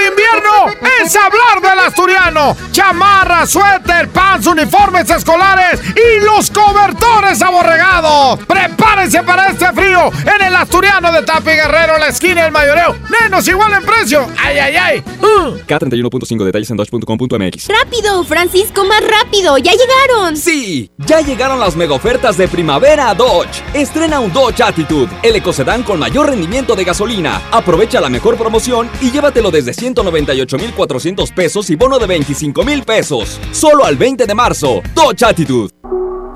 De invierno es hablar del asturiano. Chamarra, suéter, pants, uniformes escolares y los cobertores aborregados. Prepárense para este frío en el asturiano de Tapi Guerrero, la esquina del mayoreo. Menos igual en precio. ¡Ay, ay, ay! K31.5 detalles en dodge.com.mx. ¡Rápido, Francisco, más rápido! ¡Ya llegaron! Sí, ya llegaron las mega ofertas de primavera a Dodge. Estrena un Dodge Attitude, el ecocedán con mayor rendimiento de gasolina. Aprovecha la mejor promoción y llévatelo desde 198,400 pesos y bono de 25,000 pesos. Solo al 20 de marzo. Dodge Attitude.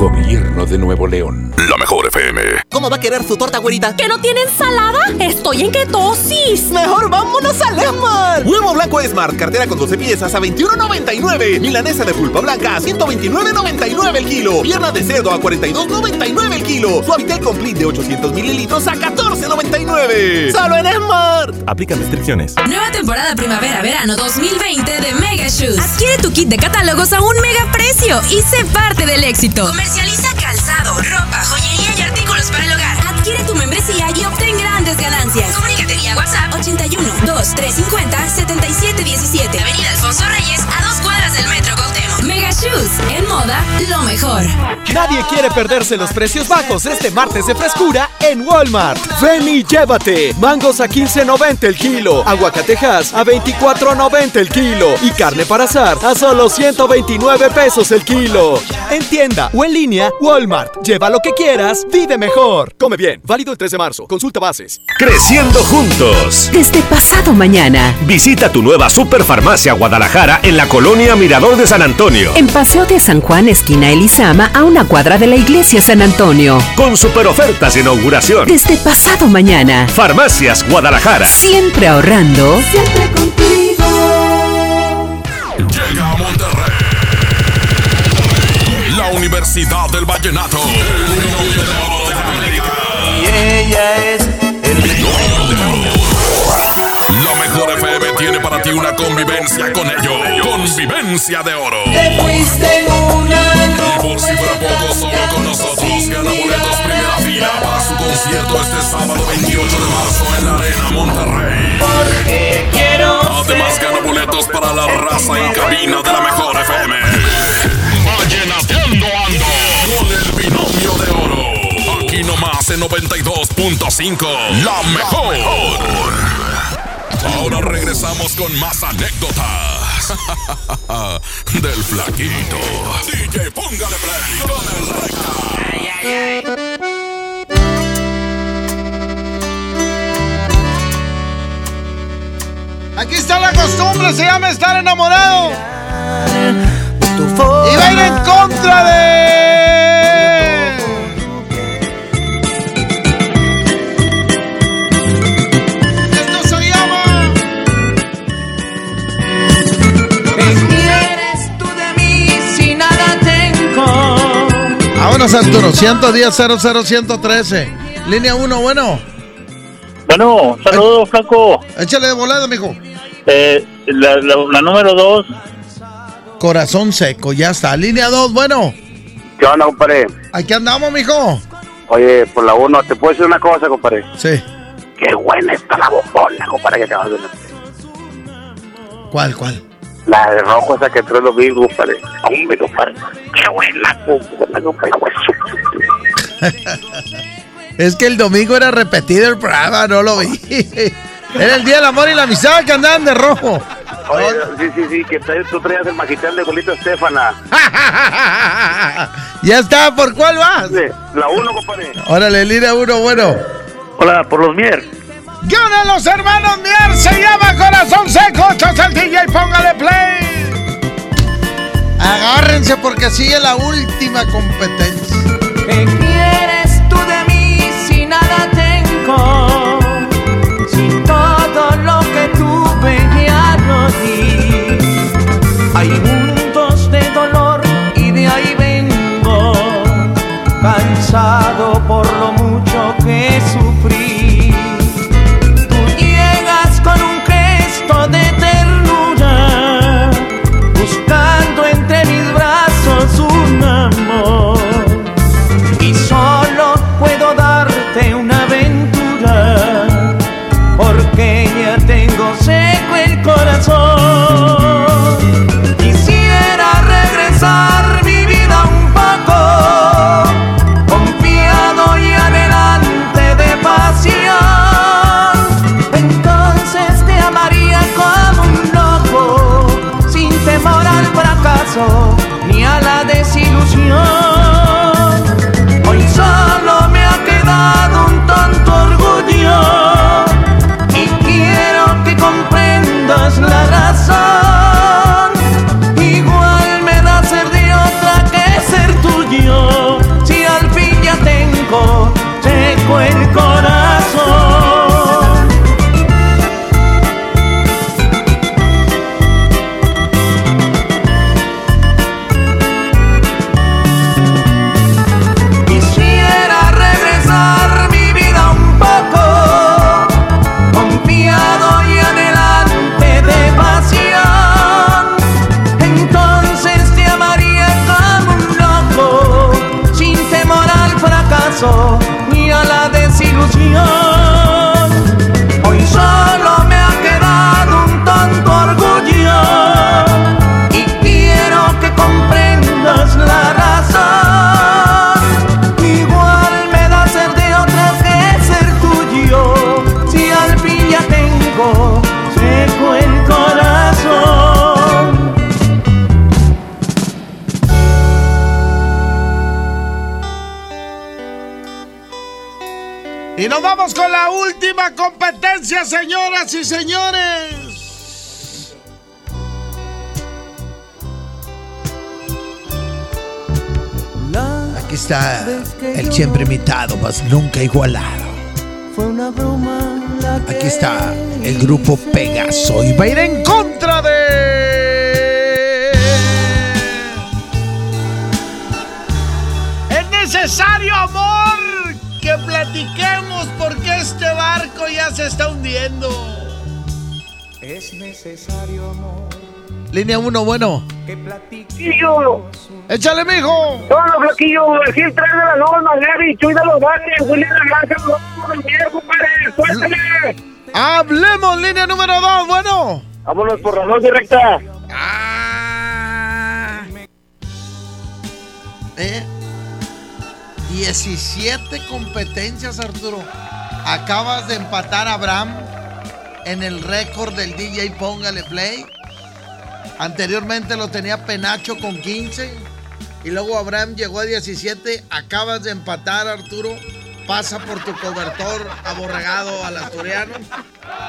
Gobierno de Nuevo León. La mejor FM. ¿Cómo va a querer su torta, güerita? ¿Que no tiene ensalada? Estoy en ketosis. Mejor vámonos a Lemar. Huevo blanco Smart, cartera con 12 piezas a 21.99. Milanesa de pulpa blanca a 129.99 el kilo. Pierna de cerdo a 42.99 el kilo. Suavitel Complete de 800 mililitros a 14.99. Solo en Smart. Aplican restricciones. Nueva temporada primavera-verano 2020 de Mega Shoes. Adquiere tu kit de catálogos a un mega precio y sé parte del éxito. Comercializa calzado, ropa, joyería y artículos para el hogar. Adquiere tu membresía y obtén grandes ganancias. Comunícate vía WhatsApp 81 2 350 7717. Avenida Alfonso Reyes, a dos cuadras del Metro Cuauhtémoc. Mega Shoes, en moda, lo mejor. Nadie quiere perderse los precios bajos este martes de frescura en Walmart. Ven y llévate. Mangos a 15.90 el kilo. Aguacatejas a 24.90 el kilo. Y carne para asar a solo 129 pesos el kilo. En tienda o en línea, Walmart. Lleva lo que quieras, vive mejor. Come bien. Válido el 3 de marzo. Consulta bases. Creciendo juntos. Desde pasado mañana. Visita tu nueva Superfarmacia Guadalajara en la colonia Mirador de San Antonio. En Paseo de San Juan, esquina Elizama, a una cuadra de la iglesia San Antonio. Con super ofertas de inauguración. Desde pasado mañana. Farmacias Guadalajara. Siempre ahorrando. Siempre contigo. Llega a Monterrey. La Universidad del Vallenato. Y ella es una convivencia con ellos. Convivencia de oro. Te fuiste en una Y por si fuera poco, solo con nosotros gana boletos primera fila para su concierto este sábado 28 de marzo en la Arena Monterrey. Porque quiero Además gana boletos para la raza en cabina de la mejor FM. Vallenateando ando con el binomio de oro. Aquí nomás en 92.5. La mejor. Ahora regresamos con más anécdotas *laughs* del flaquito. DJ, póngale play con el recta. Aquí está la costumbre, se llama estar enamorado. Y va a ir en contra de. Vámonos, Arturo. 110 00113. Línea 1, bueno. Bueno, saludos, Flaco. Échale de volada, mijo. Eh, la, la, la número dos. Corazón seco, ya está. Línea 2, bueno. ¿Qué onda, compadre? Aquí andamos, mijo. Oye, por la uno, ¿te puedo decir una cosa, compadre? Sí. Qué buena está la bombona, compadre, que acabas de. ¿Cuál, cuál? La de rojo esa que entró en los Bills, compadre. Hombre, compadre. Qué buena, compadre. Es que el domingo era repetido el programa, no lo vi. Era el día del amor y la amistad que andaban de rojo. Oye, sí, sí, sí, que tú traías el magistral de Bolito Estefana. *laughs* Ya está, ¿por cuál vas? La uno, compadre. Órale, línea 1, bueno. Hola, por los Mier. ¿Qué onda, los hermanos Mier? Se llama Corazón Seco. Chos el DJ, póngale play. Agárrense porque sigue la última competencia. ¿Qué quieres tú de mí si nada tengo? Si todo lo que tuve ya lo di. Hay mundos nunca igualado. Fue una broma la que Aquí está el grupo Pegaso y va a ir en contra de. Es necesario, amor, que platiquemos porque este barco ya se está hundiendo. Es necesario, amor. Línea 1, bueno. Que platiquemos. Échale, mijo. Hola, flaquillo. El Gil 3 de la Norma, Gary, Chuy de los Bates, William Granja, los viejos, compadre. Suéltale. Hablemos, línea número 2, bueno. Vámonos por la dos directa. ¿Eh? 17 competencias, Arturo. Acabas de empatar a Abraham en el récord del DJ Póngale Play. Anteriormente lo tenía Penacho con 15. Y luego Abraham llegó a 17. Acabas de empatar, Arturo. Pasa por tu cobertor aborregado al asturiano.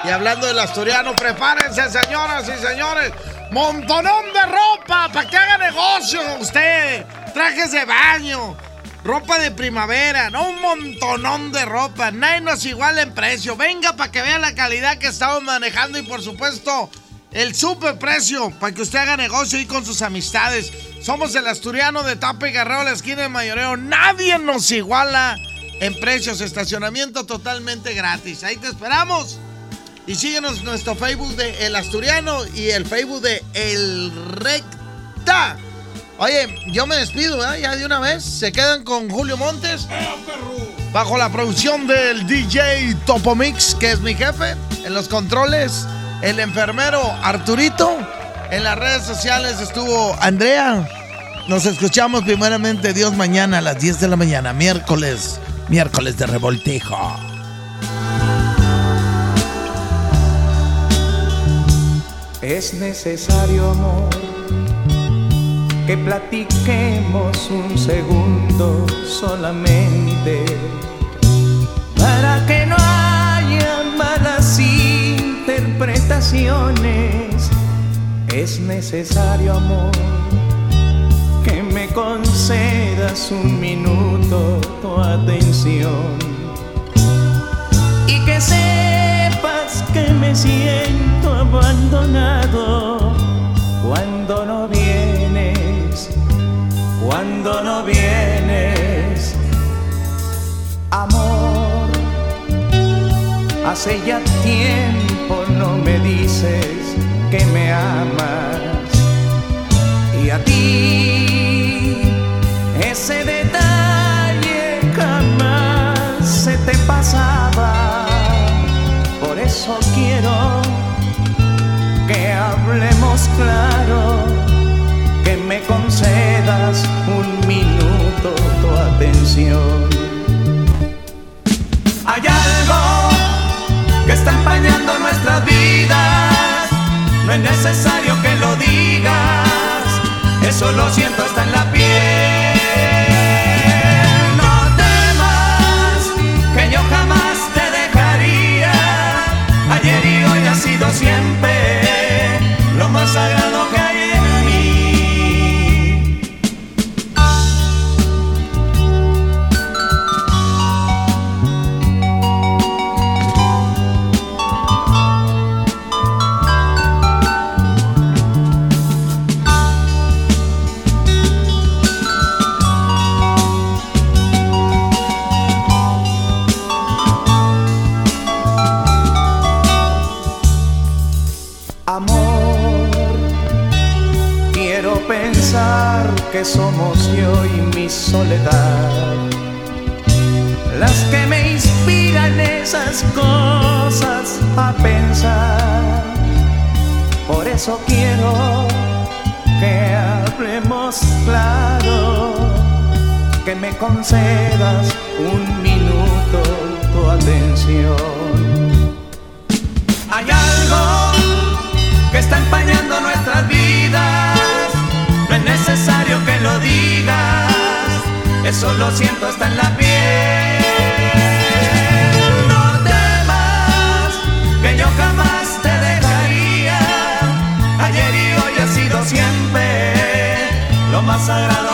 Y hablando del asturiano, prepárense, señoras y señores. Montonón de ropa para que haga negocio usted. Trajes de baño. Ropa de primavera, no un montonón de ropa. Nadie nos iguala en precio. Venga para que vea la calidad que estamos manejando y por supuesto el super precio para que usted haga negocio ahí con sus amistades. Somos el asturiano de Tapa y Guerrero, la esquina de Mayoreo. Nadie nos iguala en precios. Estacionamiento totalmente gratis. Ahí te esperamos. Y síguenos nuestro Facebook de El Asturiano y el Facebook de El Recta. Oye, yo me despido, ¿eh? Ya de una vez. Se quedan con Julio Montes. Bajo la producción del DJ Topomix, que es mi jefe. En los controles, el enfermero Arturito. En las redes sociales estuvo Andrea. Nos escuchamos primeramente Dios mañana a las 10 de la mañana, miércoles. Miércoles de revoltijo. Es necesario, amor, que platiquemos un segundo solamente para que no haya malas interpretaciones. Es necesario, amor, que me concedas un minuto tu atención y que sepas que me siento abandonado cuando no vienes, cuando no vienes, amor. Hace ya tiempo no me dices que me amas y a ti ese detalle jamás se te pasaba. Por eso quiero que hablemos claro, que me concedas un minuto tu atención. Hay algo que está empañando nuestras vidas, es necesario que lo digas, eso lo siento está en la piel. Que somos yo y mi soledad las que me inspiran esas cosas a pensar. Por eso quiero que hablemos claro, que me concedas un minuto tu atención. Hay algo que está empañando nuestras vidas necesario que lo digas, eso lo siento hasta en la piel. No temas, que yo jamás te dejaría, ayer y hoy ha sido siempre lo más sagrado.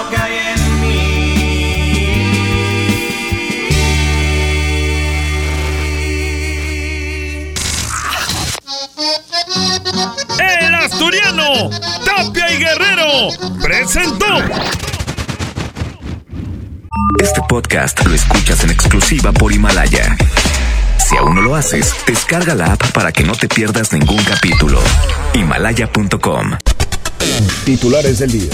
Presentó. Este podcast lo escuchas en exclusiva por Himalaya. Si aún no lo haces, descarga la app para que no te pierdas ningún capítulo. Himalaya.com Titulares del día.